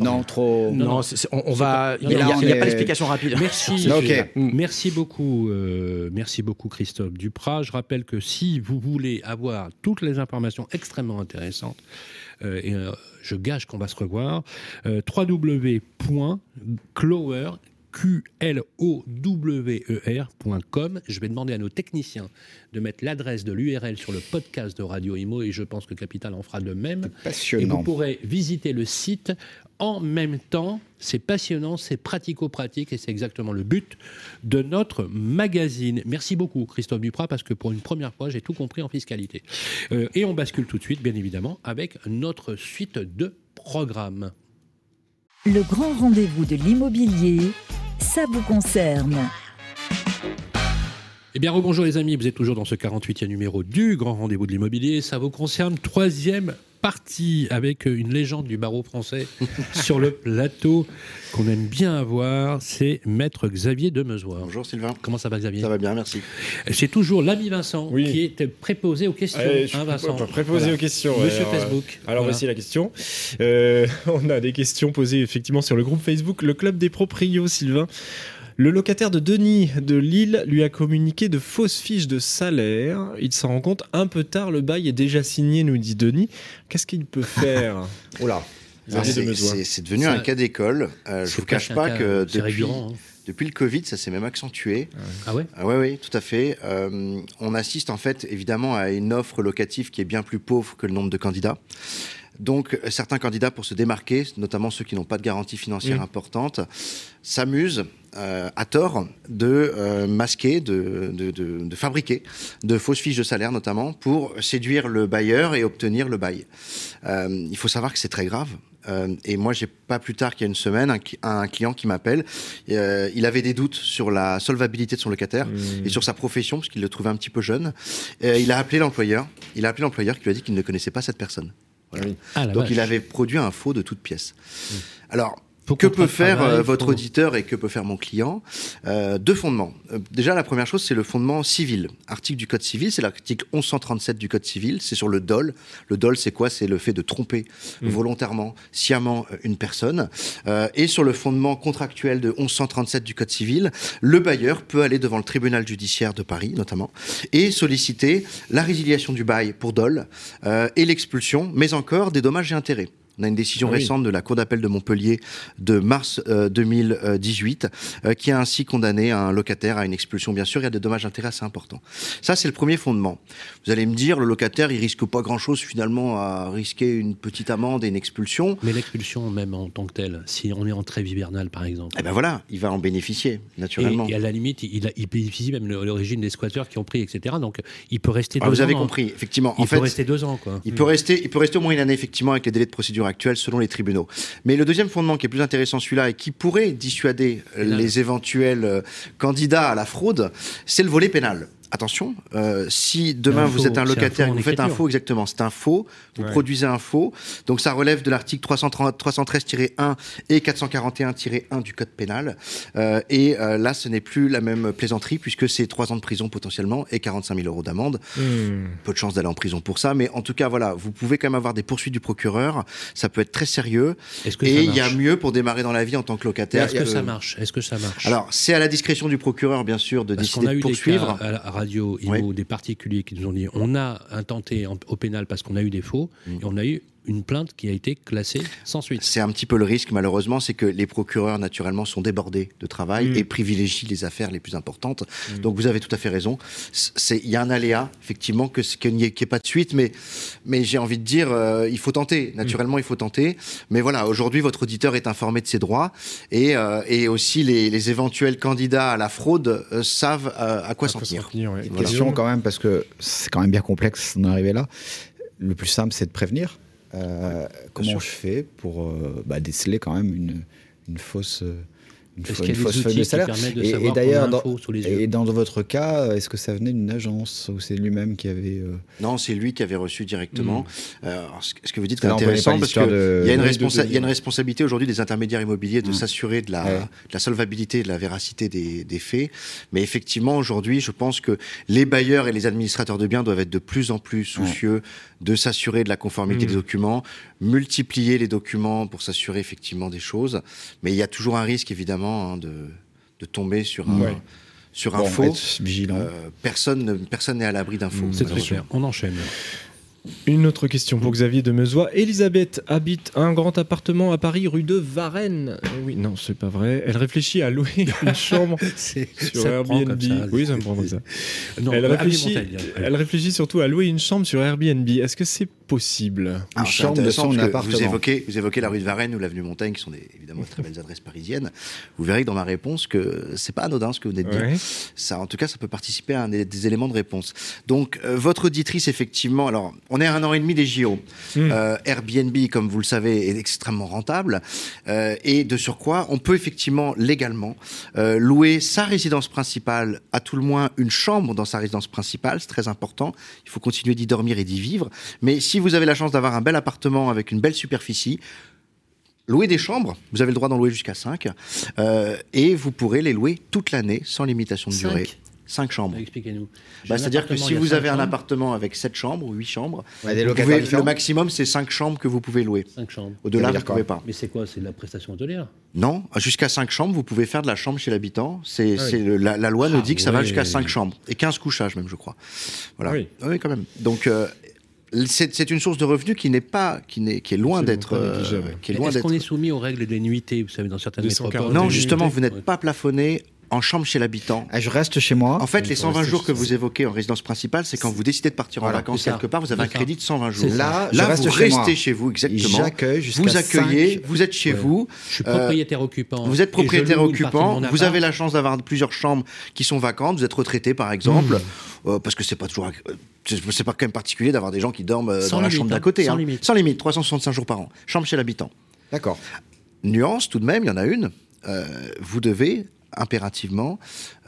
[SPEAKER 3] non trop.
[SPEAKER 4] Non, on, va. Il n'y a, pas d'explication rapide.
[SPEAKER 2] Merci. Merci beaucoup, euh, merci beaucoup Christophe Duprat. Je rappelle que si vous voulez avoir toutes les informations extrêmement intéressantes, euh, et euh, je gage qu'on va se revoir, www.clower Q-L-O-W-E-R.com. Je vais demander à nos techniciens de mettre l'adresse de l'URL sur le podcast de Radio Imo et je pense que Capital en fera de même.
[SPEAKER 3] Passionnant.
[SPEAKER 2] Et vous pourrez visiter le site en même temps. C'est passionnant, c'est pratico-pratique et c'est exactement le but de notre magazine. Merci beaucoup Christophe Duprat parce que pour une première fois j'ai tout compris en fiscalité. Euh, et on bascule tout de suite bien évidemment avec notre suite de programmes.
[SPEAKER 1] Le grand rendez-vous de l'immobilier, ça vous concerne.
[SPEAKER 2] Eh bien, rebonjour les amis, vous êtes toujours dans ce 48e numéro du Grand Rendez-vous de l'Immobilier. Ça vous concerne, troisième partie avec une légende du barreau français sur le plateau qu'on aime bien avoir, c'est Maître Xavier Demezoir.
[SPEAKER 11] Bonjour Sylvain.
[SPEAKER 2] Comment ça va Xavier?
[SPEAKER 11] Ça va bien, merci.
[SPEAKER 2] C'est toujours l'ami Vincent qui est préposé aux questions.
[SPEAKER 8] hein, Vincent préposé aux questions.
[SPEAKER 2] Monsieur Facebook.
[SPEAKER 8] Alors voici la question. Euh, on a des questions posées effectivement sur le groupe Facebook, le club des proprios, Sylvain. Le locataire de Denis de Lille lui a communiqué de fausses fiches de salaire. Il s'en rend compte un peu tard, le bail est déjà signé, nous dit Denis. Qu'est-ce qu'il peut faire
[SPEAKER 3] Oh là
[SPEAKER 11] c'est devenu un cas d'école. Euh, je ne vous cache pas que depuis, hein. depuis, le Covid, ça s'est même accentué.
[SPEAKER 2] Ah ouais
[SPEAKER 11] ah ouais, Oui, tout à fait. Euh, on assiste en fait évidemment à une offre locative qui est bien plus pauvre que le nombre de candidats. Donc, certains candidats, pour se démarquer, notamment ceux qui n'ont pas de garantie financière importante, s'amusent euh, à tort de euh, masquer, de, de, fabriquer de fausses fiches de salaire notamment pour séduire le bailleur et obtenir le bail. Euh, il faut savoir que c'est très grave Euh, et moi, j'ai pas plus tard qu'il y a une semaine un, un client qui m'appelle. Euh, il avait des doutes sur la solvabilité de son locataire
[SPEAKER 8] Mmh.
[SPEAKER 11] et sur sa profession parce qu'il le trouvait un petit peu jeune. Euh, il a appelé l'employeur. Il a appelé l'employeur qui lui a dit qu'il ne connaissait pas cette personne. Voilà.
[SPEAKER 2] Ah,
[SPEAKER 11] Donc
[SPEAKER 2] vache.
[SPEAKER 11] il avait produit un faux de toute pièce. Alors.
[SPEAKER 2] Faut
[SPEAKER 11] Que peut faire
[SPEAKER 2] travail,
[SPEAKER 11] euh, votre
[SPEAKER 2] faut-
[SPEAKER 11] auditeur et que peut faire mon client Euh, Deux fondements. Euh, déjà, la première chose, c'est le fondement civil. Article du Code civil, c'est l'article 1137 du Code civil. C'est sur le dol. Le dol, c'est quoi? C'est le fait de tromper
[SPEAKER 8] Mm.
[SPEAKER 11] volontairement, sciemment euh, une personne. Euh, et sur le fondement contractuel de 1137 du Code civil, le bailleur peut aller devant le tribunal judiciaire de Paris, notamment, et solliciter la résiliation du bail pour dol euh, et l'expulsion, mais encore des dommages et intérêts. On a une décision
[SPEAKER 8] Ah oui.
[SPEAKER 11] récente de la Cour d'appel de Montpellier de mars euh, 2018 euh, qui a ainsi condamné un locataire à une expulsion. Bien sûr, il y a des dommages d'intérêt assez importants. Ça, c'est le premier fondement. Vous allez me dire, le locataire, il risque pas grand-chose finalement à risquer une petite amende et une expulsion.
[SPEAKER 2] Mais l'expulsion, même en tant que telle, si on est en trêve hivernale, par exemple.
[SPEAKER 11] Eh ben voilà, il va en bénéficier, naturellement.
[SPEAKER 2] Et, et à la limite, il, il bénéficie même de l'origine des squatteurs qui ont pris, etc. Donc, il peut rester
[SPEAKER 11] Ah,
[SPEAKER 2] deux
[SPEAKER 11] vous
[SPEAKER 2] ans.
[SPEAKER 11] avez
[SPEAKER 2] hein.
[SPEAKER 11] compris, effectivement.
[SPEAKER 2] Il
[SPEAKER 11] en
[SPEAKER 2] peut
[SPEAKER 11] fait,
[SPEAKER 2] rester deux ans, quoi.
[SPEAKER 11] Il peut, rester, il peut rester au moins une année, effectivement, avec les délais de procédure selon les tribunaux. Mais le deuxième fondement qui est plus intéressant, celui-là, et qui pourrait dissuader les éventuels euh, candidats à la fraude, c'est le volet pénal. Attention, euh, si demain vous
[SPEAKER 2] faux,
[SPEAKER 11] êtes un
[SPEAKER 2] c'est un
[SPEAKER 11] locataire
[SPEAKER 2] faux
[SPEAKER 11] et
[SPEAKER 2] en
[SPEAKER 11] que vous faites un faux, exactement, c'est un faux, vous
[SPEAKER 8] Ouais.
[SPEAKER 11] produisez un faux, donc ça relève de l'article 330 313-1 et 441-1 du Code pénal. Euh, et euh, là, ce n'est plus la même plaisanterie puisque c'est 3 ans de prison potentiellement et 45 000 euros d'amende
[SPEAKER 8] Mmh.
[SPEAKER 11] peu de chance d'aller en prison pour ça, mais en tout cas, voilà, vous pouvez quand même avoir des poursuites du procureur. Ça peut être très sérieux.
[SPEAKER 2] Est-ce que ça
[SPEAKER 11] Et il y a
[SPEAKER 2] marche
[SPEAKER 11] mieux pour démarrer dans la vie en tant que locataire.
[SPEAKER 2] Est-ce que ça marche? Est-ce que ça marche?
[SPEAKER 11] Alors, c'est à la discrétion du procureur, bien sûr, de
[SPEAKER 2] Parce
[SPEAKER 11] décider
[SPEAKER 2] a
[SPEAKER 11] de poursuivre.
[SPEAKER 2] des cas à radio,
[SPEAKER 11] Oui.
[SPEAKER 2] IMO, des particuliers qui nous ont dit on a intenté en- au pénal parce qu'on a eu des faux
[SPEAKER 11] Mm.
[SPEAKER 2] et on a eu une plainte qui a été classée sans suite.
[SPEAKER 11] C'est un petit peu le risque, malheureusement, c'est que les procureurs, naturellement, sont débordés de travail
[SPEAKER 8] Mm.
[SPEAKER 11] et privilégient les affaires les plus importantes. Donc, vous avez tout à fait raison. Il y a un aléa, effectivement, que ce- qu'il n'y ait, pas de suite, mais, mais j'ai envie de dire, euh, il faut tenter. Naturellement, il faut tenter. Mais voilà, aujourd'hui, votre auditeur est informé de ses droits et, euh, et aussi les, les éventuels candidats à la fraude euh, savent euh, à quoi s'en tenir.
[SPEAKER 8] tenir, ouais.
[SPEAKER 11] Voilà.
[SPEAKER 3] question quand même, parce que c'est quand même bien complexe d'en arriver là. Le plus simple, c'est de prévenir. Euh, comment je fais pour euh, bah, déceler quand même une, une fausse, euh, une,
[SPEAKER 2] a
[SPEAKER 3] une fausse feuille de salaire
[SPEAKER 2] de
[SPEAKER 3] Et, d'ailleurs, dans, et dans votre cas, est-ce que ça venait d'une agence ou c'est lui-même qui avait euh,
[SPEAKER 11] Non, c'est lui qui avait reçu directement. Euh, alors, ce ce que vous dites est intéressant parce qu'il
[SPEAKER 3] de-
[SPEAKER 11] y, a une
[SPEAKER 3] de-
[SPEAKER 11] responsa-
[SPEAKER 3] de-
[SPEAKER 11] il y a une responsabilité aujourd'hui des intermédiaires immobiliers de s'assurer de la,
[SPEAKER 3] Ouais.
[SPEAKER 11] de la solvabilité et de la véracité des, des faits. Mais effectivement, aujourd'hui, je pense que les bailleurs et les administrateurs de biens doivent être de plus en plus soucieux de s'assurer de la conformité
[SPEAKER 8] Mm.
[SPEAKER 11] des documents, multiplier les documents pour s'assurer effectivement des choses. Mais il y a toujours un risque, évidemment, hein, de, de tomber sur un,
[SPEAKER 8] Ouais.
[SPEAKER 11] sur un
[SPEAKER 3] bon,
[SPEAKER 11] faux.
[SPEAKER 3] vigilant
[SPEAKER 11] Euh, personne ne- personne n'est à l'abri d'un faux.
[SPEAKER 8] Mm.
[SPEAKER 2] C'est très clair. On enchaîne.
[SPEAKER 8] Une autre question pour Xavier de Meusois. Elisabeth habite un grand appartement à Paris, rue de Varennes. Eh oui, non, c'est pas vrai. Elle réfléchit à louer une chambre
[SPEAKER 2] C'est
[SPEAKER 8] sur
[SPEAKER 2] ça
[SPEAKER 8] Airbnb.
[SPEAKER 2] comme ça.
[SPEAKER 8] Oui, ça me prend comme ça.
[SPEAKER 2] Non,
[SPEAKER 8] elle,
[SPEAKER 2] euh,
[SPEAKER 8] réfléchit, elle réfléchit surtout à louer une chambre sur Airbnb. Est-ce que c'est possible?
[SPEAKER 3] Une
[SPEAKER 11] Alors, c'est
[SPEAKER 3] chambre de son appartement
[SPEAKER 11] Vous évoquez, vous évoquez la rue de Varennes ou l'avenue Montaigne, qui sont des- évidemment de très belles adresses parisiennes. Vous verrez que dans ma réponse que c'est pas anodin ce que vous venez de dire.
[SPEAKER 8] Ouais.
[SPEAKER 11] Ça, en tout cas, ça peut participer à un des, des éléments de réponse. Donc, euh, votre auditrice, effectivement, alors, on est à un an et demi des JO.
[SPEAKER 8] Mm.
[SPEAKER 11] Euh, Airbnb, comme vous le savez, est extrêmement rentable. Euh, et de surcroît, on peut effectivement, légalement, euh, louer sa résidence principale, à tout le moins une chambre dans sa résidence principale. C'est très important. Il faut continuer d'y dormir et d'y vivre. Mais si vous avez la chance d'avoir un bel appartement avec une belle superficie, Louer des chambres, vous avez le droit d'en louer jusqu'à 5, et vous pourrez les louer toute l'année sans limitation de
[SPEAKER 2] Cinq
[SPEAKER 11] durée. 5 chambres.
[SPEAKER 2] Expliquez-nous.
[SPEAKER 11] Bah, C'est-à-dire que si vous avez un
[SPEAKER 2] chambres.
[SPEAKER 11] appartement avec 7 chambres ou 8 chambres,
[SPEAKER 3] Ouais, des
[SPEAKER 11] vous pouvez- le maximum c'est 5 chambres que vous pouvez louer.
[SPEAKER 2] Cinq chambres.
[SPEAKER 11] Au-delà, vous ne pouvez pas.
[SPEAKER 2] Mais c'est quoi? C'est de la prestation hôtelière?
[SPEAKER 11] Non, jusqu'à 5 chambres, vous pouvez faire de la chambre chez l'habitant. C'est,
[SPEAKER 8] Ah oui.
[SPEAKER 11] la, la loi nous
[SPEAKER 2] Ah
[SPEAKER 11] dit que ça va jusqu'à 5 chambres. Et 15 couchages même, je crois. Voilà.
[SPEAKER 8] Ah oui.
[SPEAKER 11] quand même. Donc, euh, c'est, une source de revenus qui n'est pas, qui, n'est, qui est loin d'être, euh, qui est loin
[SPEAKER 2] Est-ce
[SPEAKER 11] d'être.
[SPEAKER 2] qu'on est soumis aux règles des nuitées, vous savez, dans certaines
[SPEAKER 8] 240
[SPEAKER 2] métropoles?
[SPEAKER 11] Non, justement, vous n'êtes
[SPEAKER 2] Ouais.
[SPEAKER 11] pas plafonné en chambre chez l'habitant.
[SPEAKER 3] Ah, Je reste chez moi.
[SPEAKER 11] En fait, les
[SPEAKER 8] faut
[SPEAKER 11] 120
[SPEAKER 8] rester
[SPEAKER 11] jours que vous évoquez en résidence principale, c'est quand vous décidez de partir en
[SPEAKER 2] Voilà,
[SPEAKER 11] vacances quelque part, vous avez un
[SPEAKER 2] ça.
[SPEAKER 11] crédit de 120 jours.
[SPEAKER 3] Là, je
[SPEAKER 11] Là,
[SPEAKER 3] reste
[SPEAKER 11] vous
[SPEAKER 3] chez moi.
[SPEAKER 11] restez chez vous, exactement.
[SPEAKER 3] J'accueille
[SPEAKER 11] Vous accueillez, vous êtes chez
[SPEAKER 2] Ouais.
[SPEAKER 11] vous.
[SPEAKER 2] Je suis
[SPEAKER 11] Euh,
[SPEAKER 2] propriétaire occupant.
[SPEAKER 11] Vous êtes propriétaire occupant, vous avez la chance d'avoir plusieurs chambres qui sont vacantes, vous êtes retraité par exemple,
[SPEAKER 2] Mmh.
[SPEAKER 11] euh, parce que c'est pas toujours, euh, c'est pas quand même particulier d'avoir des gens qui dorment euh, dans la chambre d'à
[SPEAKER 2] hein,
[SPEAKER 11] côté,
[SPEAKER 2] sans
[SPEAKER 11] hein.
[SPEAKER 2] limite.
[SPEAKER 11] sans limite, 365 jours par an, chambre chez l'habitant.
[SPEAKER 3] D'accord.
[SPEAKER 11] Nuance tout de même, il y en a une. Euh, vous devez impérativement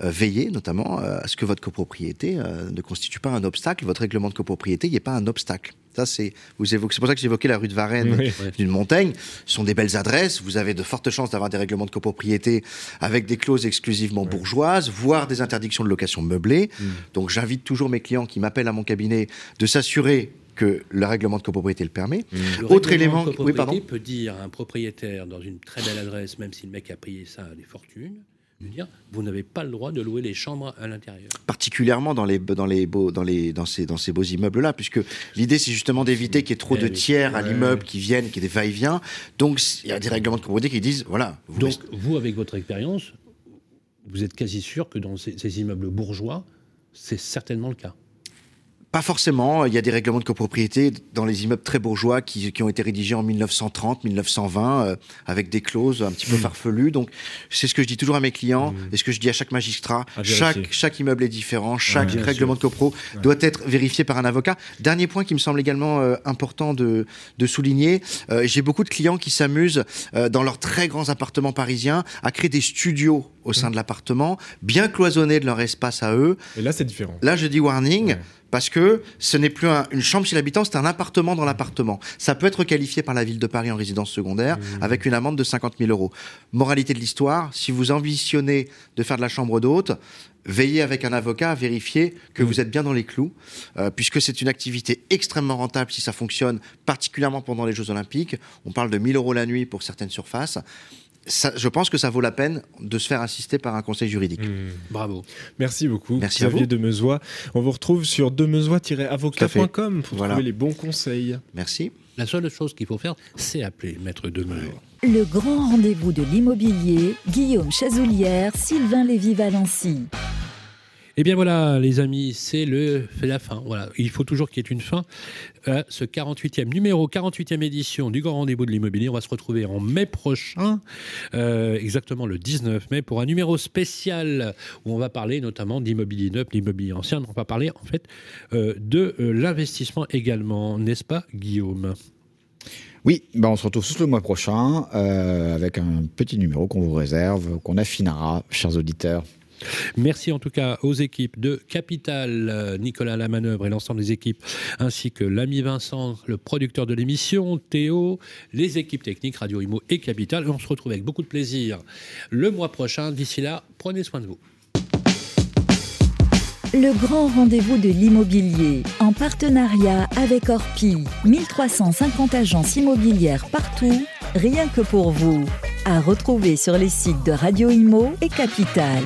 [SPEAKER 11] euh, veiller notamment euh, à ce que votre copropriété ne constitue pas un obstacle, votre règlement de copropriété n'y est pas un obstacle. Ça, c'est, vous évoquez, c'est pour ça que j'évoquais la rue de Varennes d'une montagne. Ce sont des belles adresses. Vous avez de fortes chances d'avoir des règlements de copropriété avec des clauses exclusivement bourgeoises, voire des interdictions de location meublée. Mm. Donc, j'invite toujours mes clients qui m'appellent à mon cabinet de s'assurer que le règlement de copropriété le permet.
[SPEAKER 2] Mmh. Autre élément, de copropriété peut dire à un propriétaire dans une très belle adresse, même si le mec a payé ça à des fortunes, de dire vous n'avez pas le droit de louer les chambres à l'intérieur.
[SPEAKER 11] Particulièrement dans les dans les beaux dans les dans ces dans ces beaux immeubles là, puisque l'idée c'est justement d'éviter qu'il y ait trop de tiers à l'immeuble qui viennent, qui y ait des va-et-vient. Donc il y a des règlements de copropriété qui disent voilà.
[SPEAKER 2] Donc vous avec votre expérience, vous êtes quasi sûr que dans ces immeubles bourgeois, c'est certainement le cas.
[SPEAKER 11] Pas forcément. Il y a des règlements de copropriété dans les immeubles très bourgeois qui, qui ont été rédigés en 1930, 1920, euh, avec des clauses un petit peu mmh. farfelues. Donc, c'est ce que je dis toujours à mes clients mmh. et ce que je dis à chaque magistrat. chaque, chaque immeuble est différent. Chaque règlement de copro doit être vérifié par un avocat. Dernier point qui me semble également euh, important de, de souligner. Euh, j'ai beaucoup de clients qui s'amusent dans leurs très grands appartements parisiens à créer des studios au sein mmh. de l'appartement, bien cloisonnés de leur espace à eux.
[SPEAKER 8] Et là, c'est différent.
[SPEAKER 11] Là, je dis warning parce que ce n'est plus une chambre chez l'habitant, c'est un appartement dans l'appartement. Ça peut être qualifié par la ville de Paris en résidence secondaire mmh. avec une amende de 50 000 euros. Moralité de l'histoire, si vous ambitionnez de faire de la chambre d'hôte, veillez avec un avocat à vérifier que mmh. vous êtes bien dans les clous, euh, puisque c'est une activité extrêmement rentable si ça fonctionne, particulièrement pendant les Jeux Olympiques. On parle de 1000 euros la nuit pour certaines surfaces je pense que ça vaut la peine de se faire assister par un conseil juridique. Mmh.
[SPEAKER 2] bravo.
[SPEAKER 8] Merci beaucoup. Merci Xavier Demezois. On vous retrouve sur demezois-avocat.com pour trouver les bons conseils.
[SPEAKER 11] Merci.
[SPEAKER 2] La seule chose qu'il faut faire, c'est appeler Maître Demezois.
[SPEAKER 1] Le grand rendez-vous de l'immobilier, Guillaume Chazoulière, Sylvain Lévy-Valency.
[SPEAKER 2] Eh bien voilà, les amis, c'est le, la fin. Voilà, il faut toujours qu'il y ait une fin à ce 48e numéro, 48e édition du Grand Rendez-vous de l'immobilier. On va se retrouver en mai prochain, euh, exactement le 19 mai, pour un numéro spécial où on va parler notamment d'immobilier neuf, d'immobilier ancien. On va parler en fait euh, de euh, l'investissement également, n'est-ce pas, Guillaume?
[SPEAKER 3] Oui, ben on se retrouve tous le mois prochain avec un petit numéro qu'on vous réserve, qu'on affinera, chers auditeurs.
[SPEAKER 2] Merci en tout cas aux équipes de Capital, euh, Nicolas Lamanœuvre et l'ensemble des équipes, ainsi que l'ami Vincent, le producteur de l'émission, Théo, les équipes techniques Radio Imo et Capital. on se retrouve avec beaucoup de plaisir le mois prochain. D'ici là, prenez soin de vous.
[SPEAKER 1] Le grand rendez-vous de l'immobilier, en partenariat avec Orpi, 1350 agences immobilières partout, rien que pour vous. À retrouver sur les sites de Radio Imo et Capital.